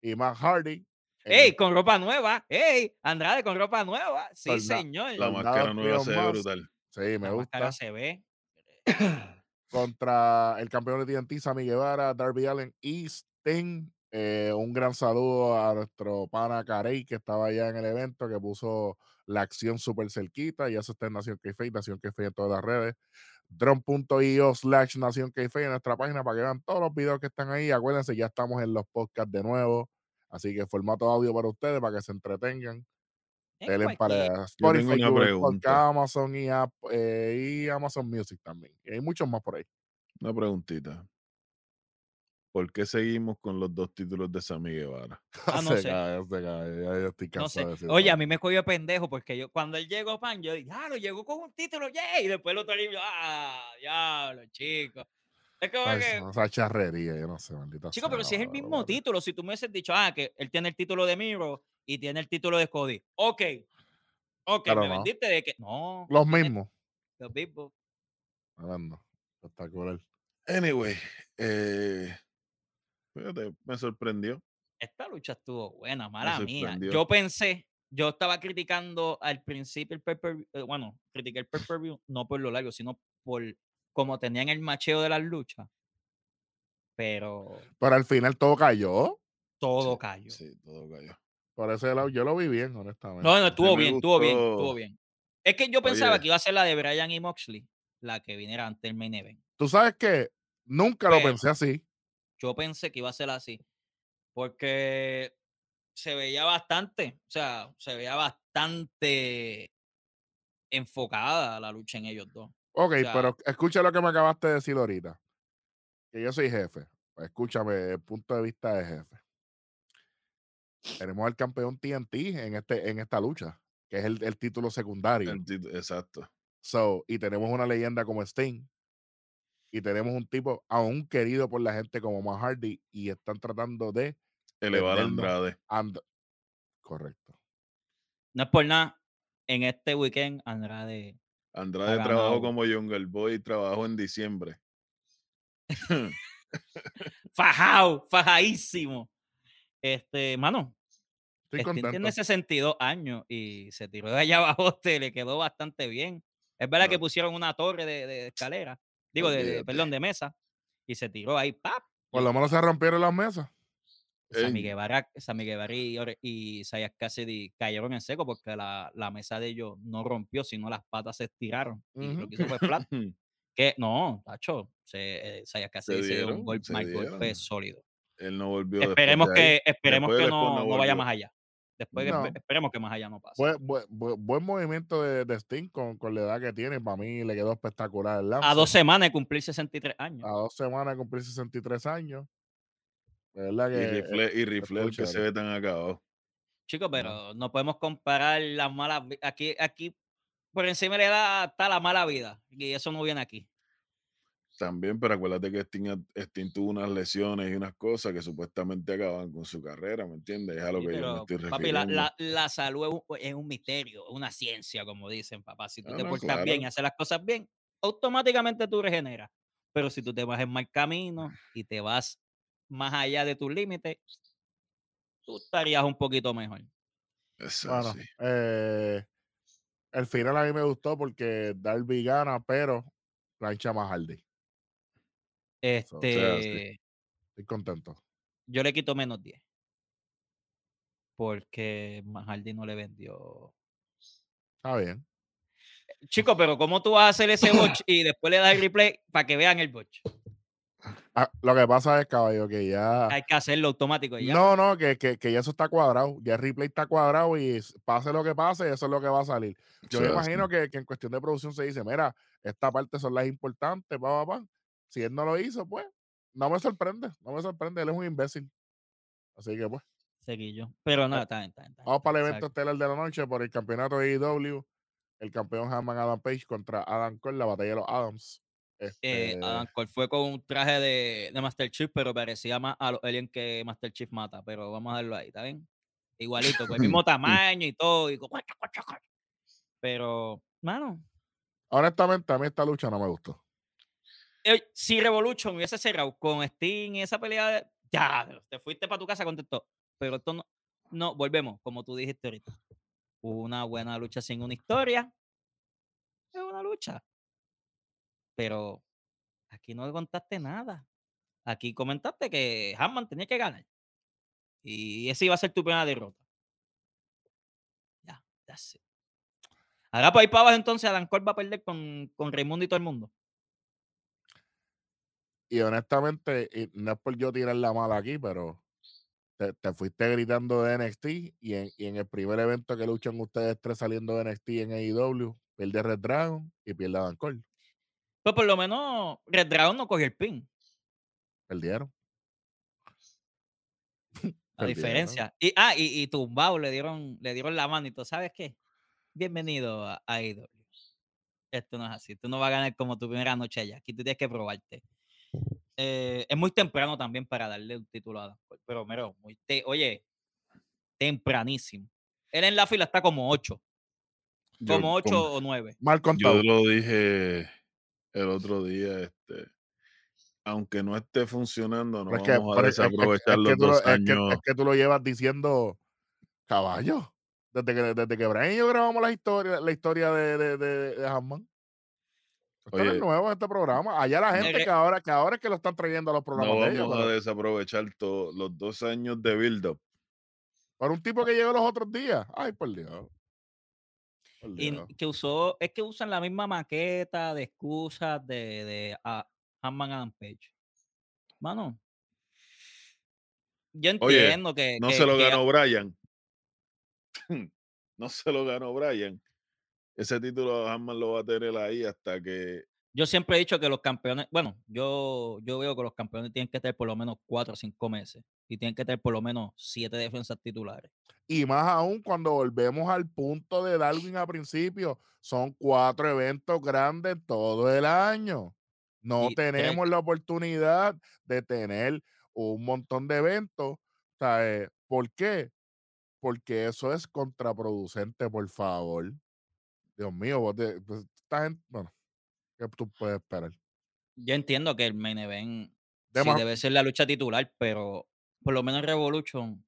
y Matt Hardy. ¡Ey! Con ropa nueva. ¡Ey! Andrade con ropa nueva. Sí, señor. La máscara nueva se ve brutal. Sí, me La gusta. máscara se ve. Contra el campeón de TNT, Sammy Guevara, Darby Allen y Sting. Eh, un gran saludo a nuestro pana Carey que estaba allá en el evento, que puso la acción súper cerquita. Y eso está en Nación Kayfabe, Nación Kayfabe en todas las redes. Drum.io slash Nación en nuestra página para que vean todos los videos que están ahí. Acuérdense, ya estamos en los podcasts de nuevo. Así que formato audio para ustedes, para que se entretengan. En Denle cualquier- para Spotify, una Google pregunta. Podcast, Amazon y, App- eh, y Amazon Music también. Y hay muchos más por ahí. Una preguntita. ¿Por qué seguimos con los dos títulos de Sammy Guevara? Ah, no se sé. cae, se cae, ya estoy No cansado sé. de decir Oye, a mí me cogió de pendejo porque yo cuando él llegó, pan, yo dije, ah, lo llegó con un título, ¡yay! Y después el otro día, yo, ah, diablo, chico. Es como Ay, que, esa- esa charrería, yo no sé, maldita chico, sea, pero si es el mismo título, si tú me hubieses dicho, ah, que él tiene el título de Miro y tiene el título de Cody. Ok. Ok, Pero me no. vendiste de que. No. Los mismos. Los mismos. Tremendo. Espectacular. Anyway, eh, fíjate, me sorprendió. Esta lucha estuvo buena, mala mía. Yo pensé, yo estaba criticando al principio el pay-per-view, eh, bueno, critiqué el pay-per-view no por lo largo, sino por cómo tenían el macheo de las luchas. Pero Pero al final todo cayó. todo Sí, cayó. Sí, todo cayó. Por ese lado, yo lo vi bien, honestamente. No, no, estuvo bien, estuvo bien, estuvo bien. Es que yo pensaba Oye. que iba a ser la de Brian y Moxley, la que viniera ante el main event. Tú sabes que nunca lo pensé así. Yo pensé que iba a ser así, porque se veía bastante, o sea, se veía bastante enfocada la lucha en ellos dos. Ok, sea- pero escucha lo que me acabaste de decir ahorita. Que yo soy jefe. Escúchame, el punto de vista de jefe. Tenemos al campeón TNT en, este, en esta lucha, que es el, el título secundario. El Exacto. So, y tenemos una leyenda como Sting. Y tenemos un tipo aún querido por la gente como Matt Hardy. Y están tratando de. Elevar a. Andrade. and- Correcto. No es por nada, en este weekend Andrade Andrade trabajó como Jungle Boy, trabajó en diciembre. fajado, fajadísimo. Este, mano, Estoy Sting contento. tiene 62 años y se tiró de allá abajo, te le quedó bastante bien. Es verdad que pusieron una torre de, de escalera, digo, de, de- perdón, de mesa, y se tiró ahí, ¡pap! Por lo menos se rompieron las mesas. Sammy. Guevara, Sammy Guevara y, y Sayas Cassidy cayeron en seco porque la, la mesa de ellos no rompió, sino las patas se estiraron. Y lo que hizo fue flat. que no, tacho, se, eh, Sayas Cassidy se dio un golpe, golpe sólido. Él no volvió Esperemos que, esperemos que no, no no vaya más allá. Después que- esperemos que más allá no pase. Buen, buen, buen- buen movimiento de, de Sting con, con la edad que tiene. Para mí le quedó espectacular el a dos semanas de cumplir 63 años. a dos semanas de cumplir 63 años. Y que. rifle, y rifle el que se ve tan acabado. Chicos, pero no podemos comparar las malas aquí, aquí por encima de la edad está la mala vida. Y eso no viene aquí. También, pero acuérdate que Sting, Sting tuvo unas lesiones y unas cosas que supuestamente acaban con su carrera, ¿me entiendes? Es a lo Sí, que yo me estoy papi, la, refiriendo. la- la salud es un, es un misterio, es una ciencia, como dicen, papá. Si tú Ah, te no, portas bien y haces las cosas bien, automáticamente tú regeneras. Pero si tú te vas en mal camino y te vas más allá de tus límites, tú estarías un poquito mejor. Eso Bueno, sí. eh, el final a mí me gustó porque Darby gana, pero plancha más Hardy. Este, sea, sí. Estoy contento. yo le quito menos 10. Porque Mahaldi no le vendió. Está bien. Chico, pero ¿cómo tú vas a hacer ese botch y después le das el replay para que vean el botch? Ah, lo que pasa es, caballo, que ya. Hay que hacerlo automático. ya, No, no, que, que, que ya eso está cuadrado. Ya el replay está cuadrado y pase lo que pase, eso es lo que va a salir. Yo me imagino que, que en cuestión de producción se dice, mira, esta parte son las importantes, pa, pa, pa. Si él no lo hizo, pues, no me sorprende, no me sorprende, él es un imbécil. Así que, pues, Seguillo. Pero no, Eh, está bien, está bien, vamos para el evento estelar de la noche por el campeonato de AEW. El campeón Hammond Adam Page contra Adam Cole, la batalla de los Adams. Eh, Este, Adam Cole fue con un traje de, de Master Chief, pero parecía más a los aliens que Master Chief mata. Pero vamos a verlo ahí, ¿está bien? Igualito, con el mismo tamaño y todo. y. Pero, mano, honestamente, a mí esta lucha no me gustó. Si Revolution hubiese cerrado con Sting y esa pelea, ya, te fuiste para tu casa contestó. Pero esto no, no, volvemos, como tú dijiste ahorita. Una buena lucha sin una historia. Es una lucha. Pero aquí no contaste nada. Aquí comentaste que Hammond tenía que ganar. Y esa iba a ser tu primera derrota. Ya, that's it. Ahora por ahí para abajo entonces Adam Cole va a perder con, con Raimundo y todo el mundo. Y honestamente, y no es por yo tirar la mala aquí, pero te, te fuiste gritando de NXT y en, y en el primer evento que luchan ustedes tres saliendo de NXT en AEW, pierde Red Dragon y pierde Adam Cole. Pues por lo menos Red Dragon no cogió el pin. Perdieron. La diferencia. Y, ah, y, y tumbado le dieron, le dieron la mano y todo. ¿Sabes qué? Bienvenido a AEW. Esto no es así. Tú no vas a ganar como tu primera noche allá. Aquí tú tienes que probarte. Eh, es muy temprano también para darle un título a Cole, Pero, mero, muy te- oye, tempranísimo. Él en la fila está como 8. Yo, Como 8 como- o 9. Mal contado. yo lo dije el otro día, este, aunque no esté funcionando, no es que, vamos a pero es- es- es- desaprovechar es que los tú lo- dos es que- años. es que tú lo llevas diciendo caballo. Desde que, desde que Brian y yo grabamos la historia, la historia de, de, de, de Hammond. Esto no es Oye. nuevo en este programa. Allá la No. gente que ahora, que ahora es que lo están trayendo a los No programas de ellos. vamos a desaprovechar to- los dos años de build-up. Para un tipo que llegó los otros días. Ay, por Dios. Por Y Dios. que usó, es que usan la misma maqueta de excusas de, de a Hammond Adam Page. Mano. Yo Oye, entiendo que. No que- se lo que- ganó Brian. no se lo ganó Brian. Ese título Hammond lo va a tener ahí hasta que Yo siempre he dicho que los campeones, bueno, yo, yo veo que los campeones tienen que tener por lo menos cuatro o cinco meses y tienen que tener por lo menos siete defensas titulares. Y más aún cuando volvemos al punto de Darwin a principio, son cuatro eventos grandes todo el año. No Y tenemos la oportunidad de tener un montón de eventos. ¿sabes? ¿Por qué? Porque eso es contraproducente, por favor. Dios mío, vos te- pues, esta gente- bueno, ¿qué tú puedes esperar? Yo entiendo que el main event sí debe ser la lucha titular, pero por lo menos en Revolution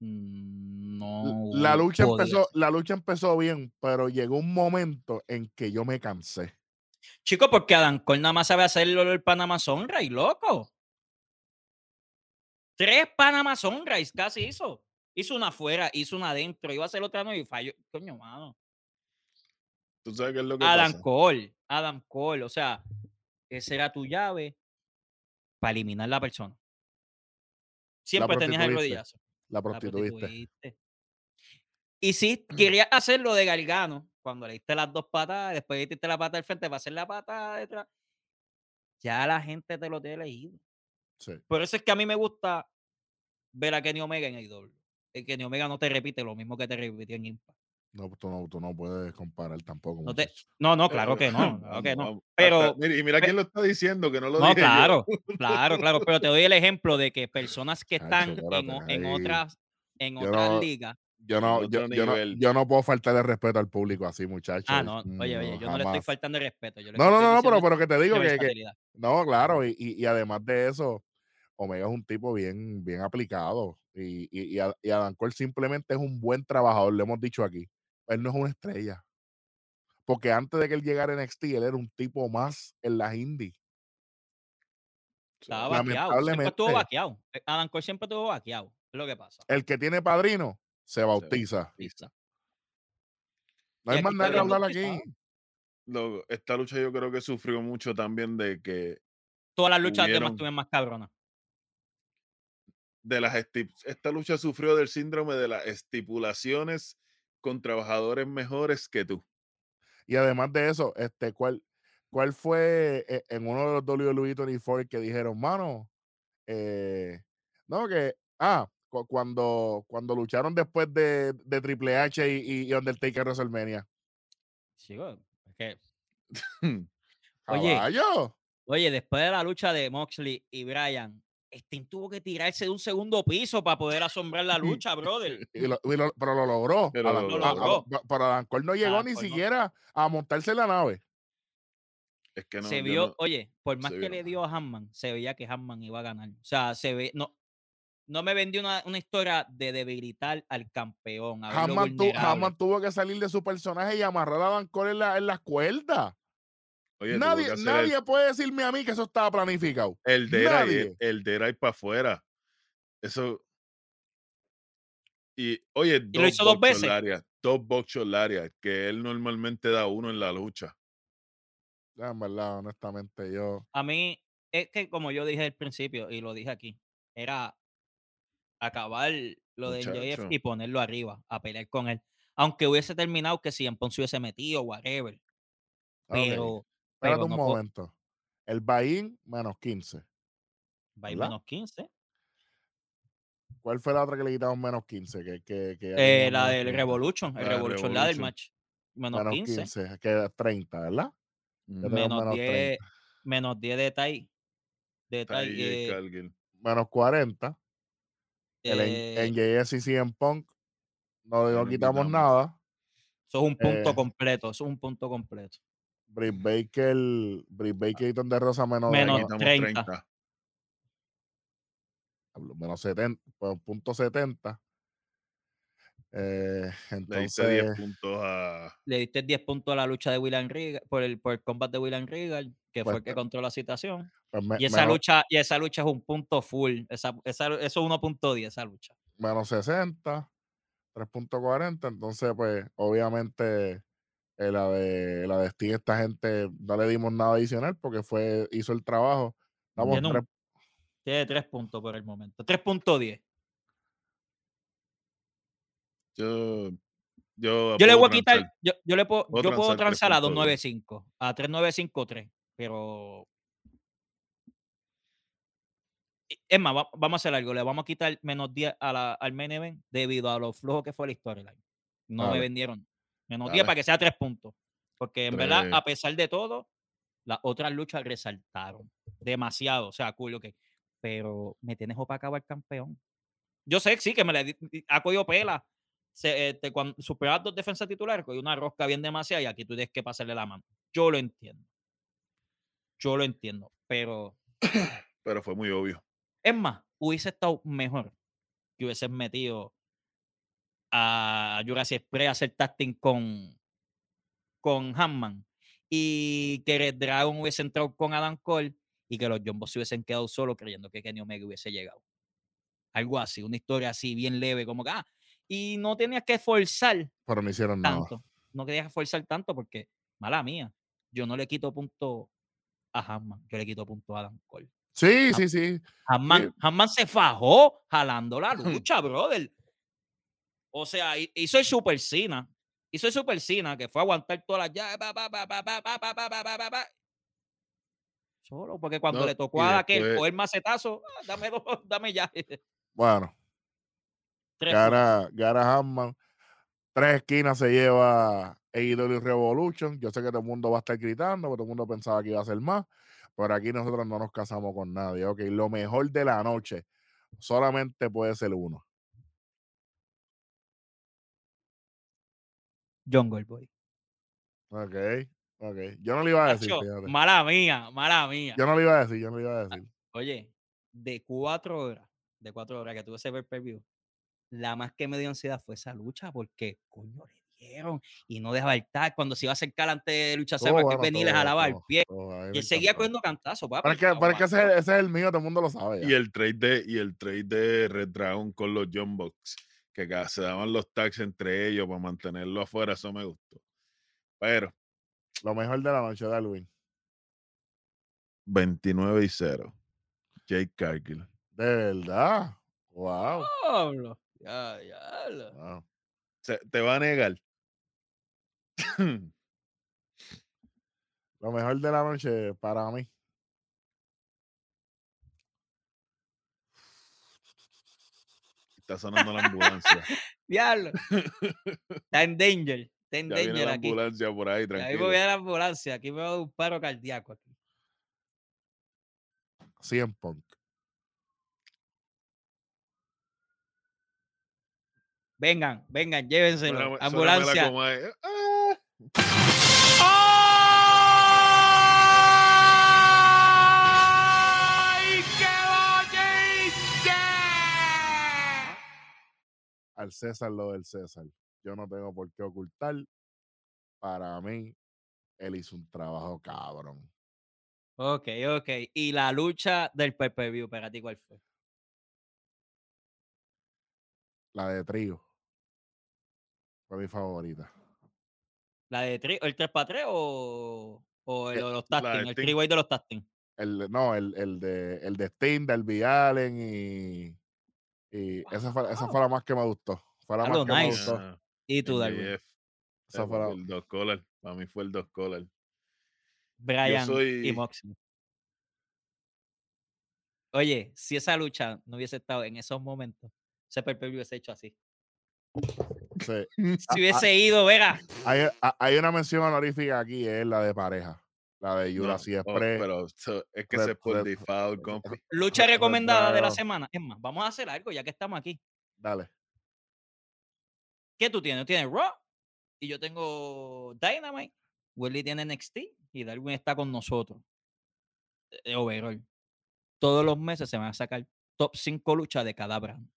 mm, no. la lucha podía empezó, la lucha empezó bien, pero llegó un momento en que yo me cansé. Chico, porque Adam Cole nada más sabe hacerlo el Panama Sunrise, loco. Tres Panama Sunrise casi hizo. Hizo una afuera, hizo una adentro, iba a hacer otra no y falló. Coño, mano. Tú sabes qué es lo que Adam pasa. Cole, Adam Cole, o sea, esa era tu llave para eliminar la persona. Siempre tenías el rodillazo. La La prostituiste. Y si querías hacer lo de Gargano, cuando le diste las dos patadas, después le diste la pata del frente para hacer la pata detrás, ya la gente te lo tiene elegido. Sí. Por eso es que a mí me gusta ver a Kenny Omega en AEW. El Kenny Omega no te repite lo mismo que te repitió en Impact. No, tú no, tú no puedes comparar tampoco. No, te- no, no, claro que no. Claro que no. Pero, mira, y mira quién lo está diciendo, que no lo no, dije yo. claro, claro, claro. Pero te doy el ejemplo de que personas que están en, otras, en otras no- ligas. Yo no, yo, yo no, yo no puedo faltarle respeto al público así, muchachos. Ah, no, oye, oye, yo no le estoy faltando el respeto. Yo No, no, no, pero, pero que te digo que, que- no, claro, y, y, y además de eso, Omega es un tipo bien, bien aplicado. Y, y, y Adam Cole simplemente es un buen trabajador, lo hemos dicho aquí. Él no es una estrella. Porque antes de que él llegara a NXT, él era un tipo más en las indies. Estaba vaqueado. Siempre estuvo vaqueado. Eh, Adam Cole siempre estuvo vaqueado. Es lo que pasa. El que tiene padrino se bautiza. Pizza. No Y hay más nada que hablar aquí. Lo- esta lucha yo creo que sufrió mucho también de que Todas las luchas demás hubieron- estuvieron más cabronas. de las esti- esta lucha sufrió del síndrome de las estipulaciones con trabajadores mejores que tú. Y además de eso, este, ¿cuál, cuál fue eh, en uno de los WWE 24 que dijeron, mano? eh, no, que, ah, cu- cuando, cuando lucharon después de, de Triple H y, y Undertaker WrestleMania. Que- Oye. Oye, después de la lucha de Moxley y Bryan, Sting tuvo que tirarse de un segundo piso para poder asombrar la lucha, brother. Y lo- y lo- pero lo logró. Pero Adam- lo a- a- logró. pero no llegó Adam ni Cole no. siquiera a montarse en la nave. Es que no, se vio, no- oye, por más que vio le dio a Hanman, se veía que Hanman iba a ganar. O sea, se ve, no, no me vendió una, una historia de debilitar al campeón. tu- jamás tuvo que salir de su personaje y amarrar a Adam Cole en, la, en las cuerdas. Oye, Nadie, nadie puede decirme a mí que eso estaba planificado. el, el Dera el, el Dera y para afuera. Eso. Y oye, lo hizo dos veces? Dos boxos Lariat, que él normalmente da uno en la lucha. Ya, en verdad, honestamente, yo. A mí, es que como yo dije al principio y lo dije aquí, era acabar lo de MJF Muchacho. y ponerlo arriba, a pelear con él. Aunque hubiese terminado que si en Ponce hubiese metido, whatever. Pero, Espérate un no momento. El Bain menos 15. va a ir ¿verdad? menos 15. ¿Cuál fue la otra que le quitaron menos 15? Que, que, que Eh, la del 30. Revolution, el La Revolution, la del match. Menos, Menos 15. 15, queda 30, ¿verdad? Menos menos 10, 30. menos 10 de Tai. De Tai. Eh. Menos 40. El eh, en, JS y CM Punk no, No quitamos quitamos. nada. eso es un punto eh, completo. Eso es un punto completo. Britt Baker, Britt Baker y Thunder Rosa menos, Menos quitamos 30. menos 70, pues, punto 70. Eh, Le diste 10 entonces, puntos a. Le diste 10 puntos a la lucha de William Regal, por el, por el combate de William Regal, que Pues, fue el que eh, controló la situación. pues, me- Y esa menos, lucha, y esa lucha es un punto full. Esa, esa, eso es 1.10 esa lucha. menos 60, 3.40. Entonces, pues, obviamente, eh, la de la de Sting, esta gente no le dimos nada adicional porque fue, hizo el trabajo. Un- tres- Tiene 3 puntos por el momento. 3.10. Yo. Yo, Yo le voy a quitar, transar. yo, yo le puedo, puedo yo puedo transar a 3.10. 295, a 3953, pero es más, va- vamos a hacer algo, le vamos a quitar menos 10 a la, al main event debido a lo flojo que fue la storyline. No me vendieron menos Dale. 10 para que sea 3 puntos. Porque en verdad, Tres. a pesar de todo, las otras luchas resaltaron demasiado. O sea, cool, ok. Pero me tienes opacado al campeón. Yo sé, sí, que me le ha cogido pela. Se, este, cuando superas dos defensas titulares, cogió una rosca bien demasiado y aquí tú tienes que pasarle la mano. Yo lo entiendo. Yo lo entiendo. Pero Pero fue muy obvio. es más, hubiese estado mejor que hubieses metido a Jurassic Express a hacer tasting con, con Hanman y que Red Dragon hubiese entrado con Adam Cole y que los Jumbos se hubiesen quedado solos creyendo que Kenny Omega hubiese llegado. Algo así, una historia así, bien leve, como que, ah, y no tenías que forzar pero no hicieron nada. tanto. No tenías que forzar tanto porque, mala mía, yo no le quito punto a Hanman, yo le quito punto a Adam Cole. Sí, sí, sí. Hanman, Hanman se fajó jalando la lucha, brother. O sea, hizo el Super Sina. Hizo el Super Sina, que fue a aguantar todas las llaves. Solo porque cuando le tocó a aquel después... coger macetazo, dame, dos, dame ya. Bueno. Tres. Gara, Gara Hammond. Tres esquinas se lleva AEW Revolution. Yo sé que todo el mundo va a estar gritando, porque todo el mundo pensaba que iba a ser más. Pero aquí nosotros no nos casamos con nadie. Ok, lo mejor de la noche solamente puede ser uno. Jungle Boy. Ok, ok. Yo no le iba a decir, Nacho, mala mía, mala mía. Yo no le iba a decir, yo no le iba a decir. Oye, de cuatro horas, de cuatro horas que tuve ese per view, la más que me dio ansiedad fue esa lucha porque coño le dieron y no dejaba estar cuando se iba a acercar ante de lucha Serra, que bueno, venir y le todo, jalaba el pie. todo, a mí Y él seguía cogiendo cantazo, papi. Pero que, pero es que ese, es el mío, todo el mundo lo sabe. Y el trade de, y el trade de Red Dragon con los John Box, que se daban los tags entre ellos para mantenerlo afuera, eso me gustó. Pero Lo mejor de la noche, Darwin. 29 y 0. Jake Cargill. De verdad. Wow. Ya, ya. wow. Se- te va a negar. Lo mejor de la noche para mí. Está sonando la ambulancia. Diablo. Está en danger. Está en Ya viene danger la aquí. ambulancia por ahí, Ahí tranquilo. voy a la ambulancia. Aquí me va a dar un paro cardíaco. Aquí. 100 Punk. Vengan, vengan, suénamela ambulancia. es. Al César lo del César. Yo no tengo por qué ocultar. Para mí, él hizo un trabajo cabrón. Ok, ok. Y la lucha del pay-per-view, para ti, ¿cuál fue? La de trío. Fue mi favorita. ¿La de tri- el 3 para 3 o, o el Eh, de los tasting? El three-way de los tasting. El, no, el, el de el de Sting, Darby Allen y. y esa, fue, esa fue la más que me gustó. Fue la Ah, más que me gustó. Ah, Y tú, Darwin. Esa fue la- El dos collar. Para mí fue el dos collar. Brian y soy- Moxley. Oye, si esa lucha no hubiese estado en esos momentos, ese pay-per-view hubiese hecho así. sí. Si Ah, hubiese ido, verá. Hay, a- hay una mención honorífica aquí, es la de pareja. La de No, Jurassic oh, Express. pero so- es que por Red- default. Lucha recomendada de la semana. Es más, vamos a hacer algo ya que estamos aquí. Dale. ¿Qué tú tienes? Tienes Raw y yo tengo Dynamite. Willy tiene NXT y Darwin está con nosotros. Eh, overall. Todos los meses se van a sacar top 5 luchas de cada brand.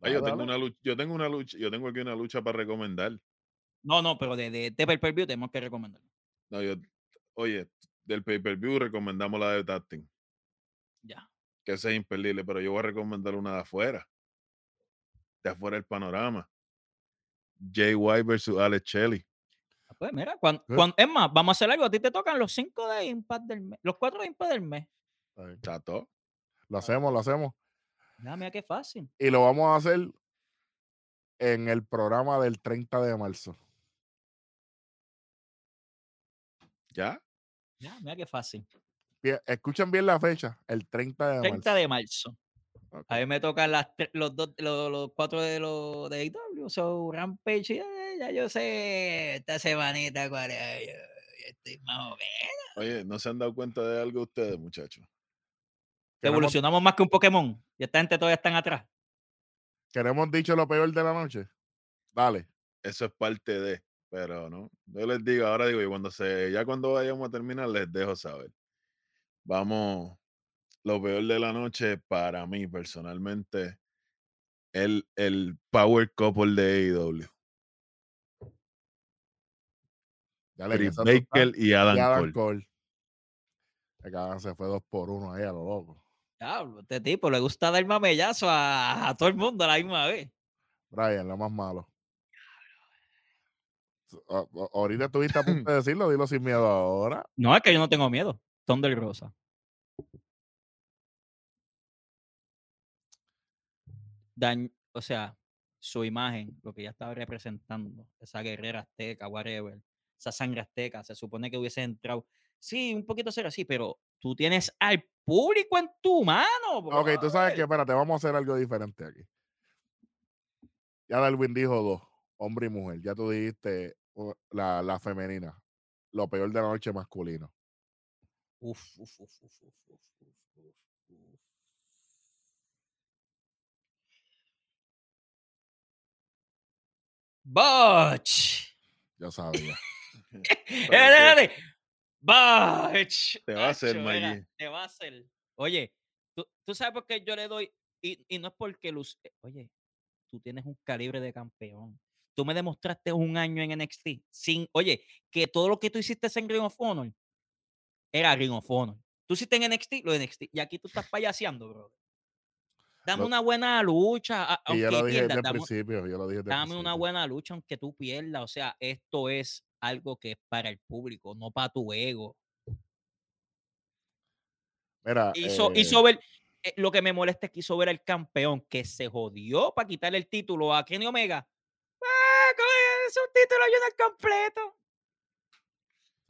Ay, yo tengo una lucha, yo tengo una lucha, yo tengo aquí una lucha para recomendar. No, no, pero de, de, de pay-per-view tenemos que recomendar. No, yo, oye, del pay-per-view recomendamos la de Tasting, Ya. que esa es imperdible, pero yo voy a recomendar una de afuera. De afuera del panorama. Jay White versus Alex Shelley. Ah, Pues mira, cuan- Eh. cuan- es más, vamos a hacer algo. A ti te tocan los 5 de Impact del mes. Los 4 de Impact del mes. Chato. Lo hacemos, lo hacemos. Ya, mira qué fácil. Y lo vamos a hacer en el programa del 30 de marzo. ¿Ya? Ya, mira qué fácil. Bien, escuchen bien la fecha, el 30 de 30 marzo. de marzo. Ok. A mí me tocan las los dos, los, los cuatro de los de AEW, so Rampage, eh, ya yo sé esta semanita cuál es, yo, yo estoy más o menos. Oye, ¿no se han dado cuenta de algo ustedes, muchachos? Evolucionamos más que un Pokémon, y esta gente todavía están atrás. queremos dicho lo peor de la noche. Dale. Eso es parte de, pero no. Yo les digo, ahora digo, y cuando se, ya cuando vayamos a terminar, les dejo saber. Vamos, lo peor de la noche para mí personalmente, el, el Power Couple de AEW. Estás. Baker y Y Adam, Adam Cole. Cabrón se fue dos por uno ahí a lo loco. Diablo, este tipo le gusta dar mamellazo a, a todo el mundo a la misma vez. Brian, lo más malo. Ahorita estuviste a punto de decirlo, dilo sin miedo ahora. No, es que yo no tengo miedo. Thunder Rosa. Dañ- o sea, su imagen, lo que ya estaba representando, esa guerrera azteca, whatever, esa sangre azteca, se supone que hubiese entrado. Sí, un poquito ser así, pero tú tienes al público en tu mano. Ok, tú sabes que, espérate, vamos a hacer algo diferente aquí. Ya Darwin dijo dos, hombre y mujer. Ya tú dijiste la, la femenina. Lo peor de la noche masculino. Uf, uf, uf, uf, uf, uf, uf, uf. Butch. Ya sabía. dale, Butch. Te va a hacer, Maggie. Te va a hacer. Oye, tú, tú sabes por qué yo le doy, y, y no es porque Luz, eh, oye, tú tienes un calibre de campeón. Tú me demostraste un año en NXT. Sin, oye, que todo lo que tú hiciste en Ring of Honor era Ring of Honor. Tú hiciste en NXT, lo de NXT. Y aquí tú estás payaseando, bro. Dame Lo- una buena lucha. a- Y yo lo Aunque dije pierdas, desde el dame, principio. Yo lo dije desde dame una principio. buena lucha aunque tú pierdas. O sea, esto es algo que es para el público, no para tu ego. Mira, Hizo, eh, hizo ver. eh, lo que me molesta es que hizo ver al campeón que se jodió para quitarle el título a Kenny Omega. ¡Ah, coño, es un título y no completo!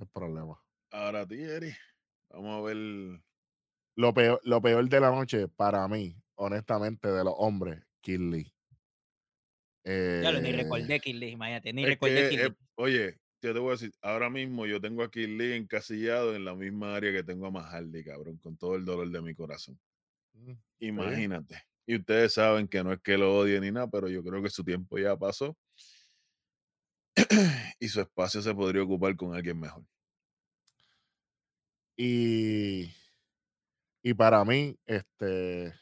el problema. Ahora, Thierry, vamos a ver. Lo peor, lo peor de la noche para mí, honestamente, de los hombres, Kid Lee. Ya lo ni Eh, recordé Kid Lee, imagínate, ni recordé que, eh, oye, yo te voy a decir, ahora mismo yo tengo a Kid Lee encasillado en la misma área que tengo a Mahardy, cabrón, con todo el dolor de mi corazón. mm, Imagínate. Y ustedes saben que no es que lo odie ni nada, pero yo creo que su tiempo ya pasó. Y su espacio se podría ocupar con alguien mejor. Y, y para mí, este,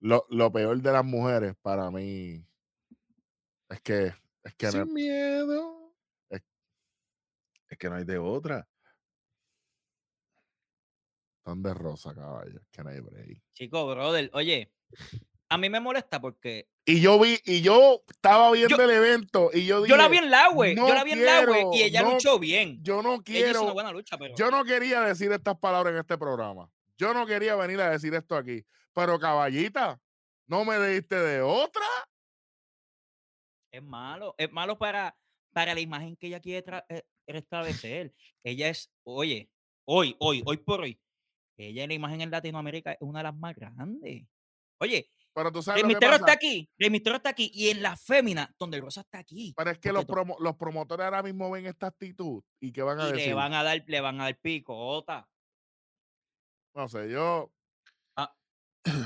lo, lo peor de las mujeres, para mí, es que, es que no- Sin miedo. es- Es que no hay de otra. son de rosa, caballo, es que no hay break. Chico, brother, oye, a mí me molesta porque Y yo vi, y yo estaba viendo el evento, y yo dije, yo la vi en Laue, no yo la vi en Laue y quiero, ella no- luchó bien. yo no Ella hizo quiero, una buena lucha, pero yo no quería decir estas palabras en este programa. Yo no quería venir a decir esto aquí. Pero caballita, no me diste de otra. es malo. Es malo para, para la imagen que ella quiere eh, restablecer. ella es, oye, hoy, hoy, hoy por hoy, ella en la imagen en Latinoamérica es una de las más grandes. Oye, Pero tú sabes el misterio está aquí, el misterio está aquí y en la fémina, donde Rosa está aquí. Pero es que los, to- promo- los promotores ahora mismo ven esta actitud y que van a y decir, le van a dar, le van a dar picota. no sé, yo,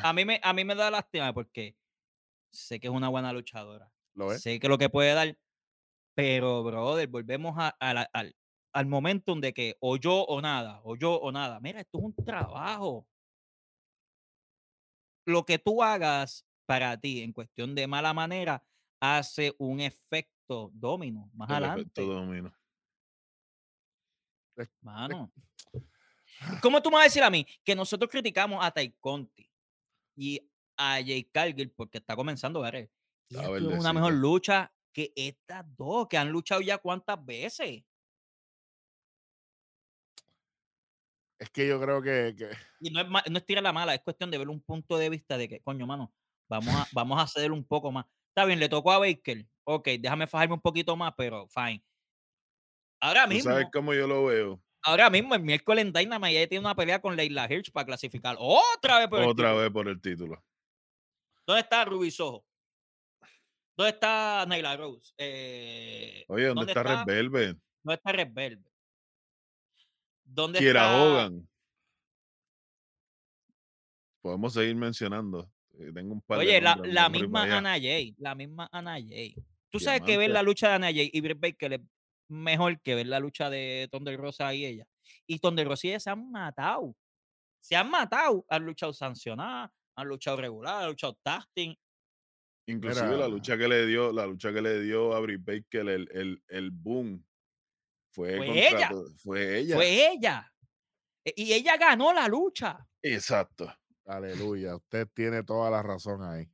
A mí me, a mí me da lástima porque sé que es una buena luchadora. ¿lo ves? Sé que lo que puede dar, pero, brother, volvemos a- a la- al, al momento de que o yo o nada, o yo o nada. Mira, esto es un trabajo. Lo que tú hagas para ti en cuestión de mala manera hace un efecto domino más El adelante. domino. Mano. ¿Cómo tú me vas a decir a mí que nosotros criticamos a Tai Conti y a Jay Cargill porque está comenzando a ver? Tuvieron una mejor lucha que estas dos, que han luchado ya cuántas veces. Es que yo creo que, que- Y no es, no es tirar la mala, es cuestión de ver un punto de vista de que, coño, mano, vamos a, vamos a ceder un poco más. Está bien, le tocó a Baker. Ok, déjame fajarme un poquito más, pero fine. Ahora ¿Tú mismo, sabes cómo yo lo veo? ahora mismo, el miércoles en Dynamite ella tiene una pelea con Leila Hirsch para clasificar otra vez por el Otra título. vez por el título. ¿Dónde está Ruby Soho? ¿Dónde está Naila Rose? Eh, Oye, ¿dónde, está, Red Velvet? ¿Dónde está Red Velvet? ¿Dónde Kiera está? Hogan. Podemos seguir mencionando. eh, Tengo un par de Oye, la, la misma. Ana Jay, la misma Ana Jay. Tú sabes que ver la lucha de Ana Jay y Britt Baker es mejor que ver la lucha de Thunder Rosa y ella. Y Thunder Rosa y ella se han matado. Se han matado. Han luchado sancionadas, han luchado regular, han luchado tasting. Inclusive la lucha que le dio, la lucha que le dio a Britt Baker, el, el, el boom, fue, Fue contra ella. Fue ella. Fue ella. Y ella ganó la lucha. Exacto. aleluya, usted tiene toda la razón ahí.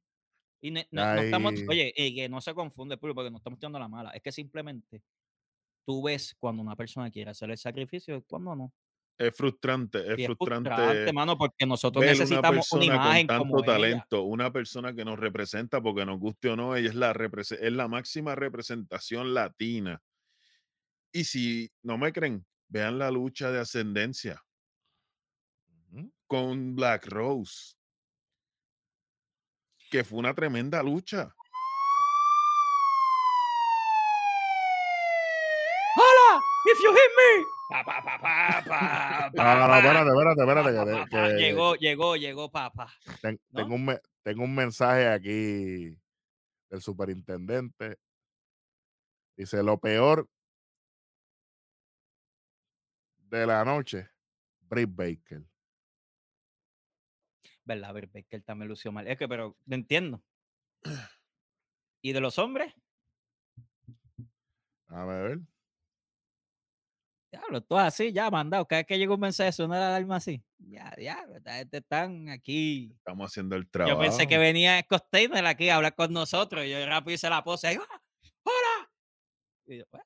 Y ne- no, no estamos, oye, que no se confunde, Pulpo, porque no estamos tirando la mala. Es que simplemente tú ves cuando una persona quiere hacer el sacrificio y cuando no. Es frustrante, es es frustrante. frustrante, mano, porque nosotros una necesitamos una, persona imagen con tanto como ella. talento, una persona que nos representa, porque nos guste o no, ella es la, es la máxima representación latina. Y si no me creen, vean la lucha de ascendencia con Black Rose, que fue una tremenda lucha. ¡Hola! ¡If you hit me! Llegó, llegó, llegó, papá. ten- ¿no? tengo, un, tengo un mensaje aquí del superintendente. Dice, lo peor de la noche, Britt Baker. ¿Verdad? A ver, que él también lució mal. Es que, pero, no entiendo. ¿Y de los hombres? Déjame ver. Diablo, todo así, ya mandado. Cada vez que llega un mensaje, suena la alarma así. Ya, ya, esta gente están aquí. Estamos haciendo el trabajo. Yo pensé que venía Scott Steiner aquí a hablar con nosotros. y Yo rápido hice la pose. ahí, ¡Ah! ¡Hola! Y yo, "Bueno,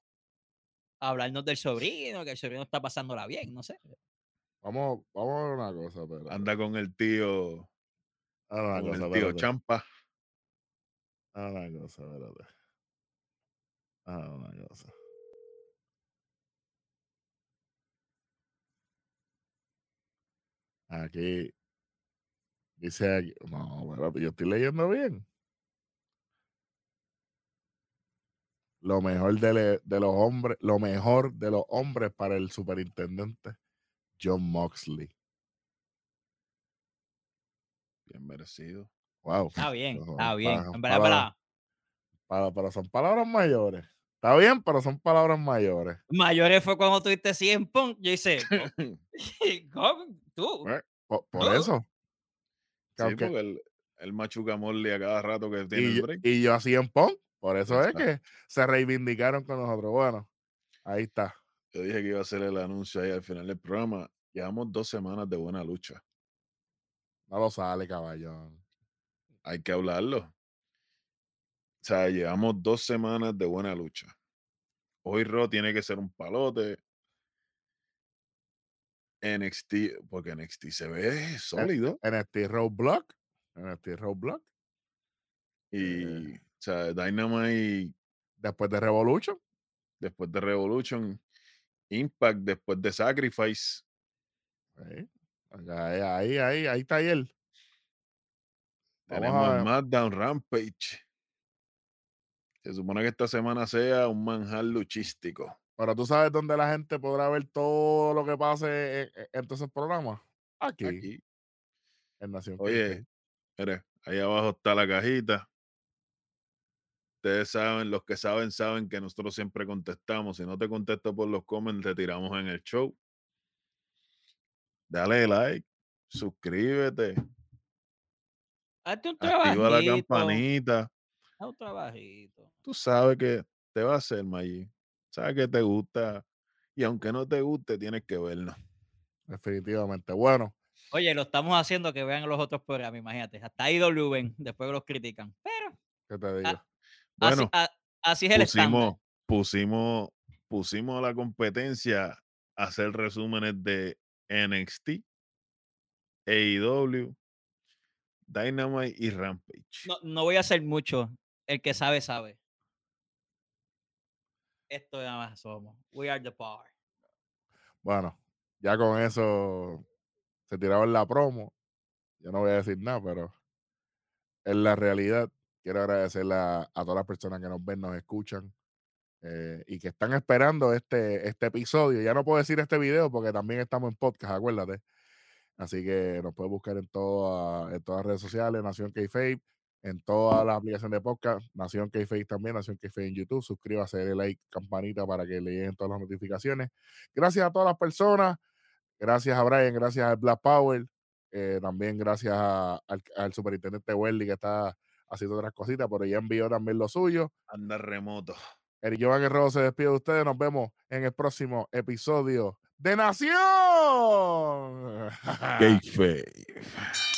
a hablarnos del sobrino, que el sobrino está pasándola bien, no sé. Vamos, vamos a ver una cosa, pero. Anda con el tío, una con cosa, el tío espérate. Champa. Ah, una cosa, espérate. Ah, una cosa. Aquí dice aquí, no, espérate, yo estoy leyendo bien. Lo mejor de, le- de los hombres, lo mejor de los hombres para el superintendente John Moxley. Bien merecido. Wow. Está bien, está bien. para- para- pero son palabras mayores. Está bien, pero son palabras mayores. Mayores fue cuando tuviste 100 Punk. Yo hice, ¿cómo? ¿Tú? Eh, Por, eso. Sí, aunque- porque él, él machuca a Morley a cada rato que tiene y, el break. y yo así en Punk. Por eso es que se reivindicaron con nosotros. Bueno, ahí está. Yo dije que iba a hacer el anuncio ahí al final del programa. Llevamos dos semanas de buena lucha. No lo sale, caballón. Hay que hablarlo. O sea, llevamos dos semanas de buena lucha. Hoy Raw tiene que ser un palote. NXT, porque NXT se ve sólido. NXT Roadblock. NXT Roadblock. Y, o sea, Dynamite Después de Revolution. después de Revolution, Impact después de Sacrifice. Ahí, ahí, ahí, ahí, ahí está él. Tenemos SmackDown Rampage. Se supone que esta semana sea un manjar luchístico. Pero tú sabes dónde la gente podrá ver todo lo que pase en, en- todos esos programas. Aquí, Aquí. en Nación Oye, mire, ahí abajo está la cajita. Ustedes saben, los que saben, saben que nosotros siempre contestamos. Si no te contesto por los comments, te tiramos en el show. Dale like, suscríbete, Hazte un activa la trabajito. campanita. haz un trabajito. Tú sabes que te va a hacer, Maggi. Sabes que te gusta. Y aunque no te guste, tienes que vernos. Definitivamente. Bueno, Oye, lo estamos haciendo que vean los otros programas, imagínate. Hasta IW ven, después los critican. Pero ¿qué te digo? Así, Bueno, a- así es el estándar. pusimos, pusimos, pusimos a la competencia a hacer resúmenes de NXT, AEW, Dynamite y Rampage. No, no voy a hacer mucho. El que sabe, sabe. Esto nada más somos. We are the power. Bueno, ya con eso se tiraron la promo. Yo no voy a decir nada, pero en la realidad quiero agradecerle a, a todas las personas que nos ven, nos escuchan eh, y que están esperando este, este episodio. Ya no puedo decir este video porque también estamos en podcast, acuérdate. Así que nos puedes buscar en, toda- en todas las redes sociales, Nación K-Fape, en todas las aplicaciones de podcast, Nación K-Fape también, Nación K-Fape en YouTube. Suscríbase, dale like, campanita para que le lleguen todas las notificaciones. Gracias a todas las personas. Gracias a Brian, gracias al Black Power. eh, también gracias a- al, al superintendente Welly que está haciendo otras cositas, pero ya envió también lo suyo. Anda remoto. Eric Jovan Guerrero se despide de ustedes. Nos vemos en el próximo episodio de Nación. Kayfabe.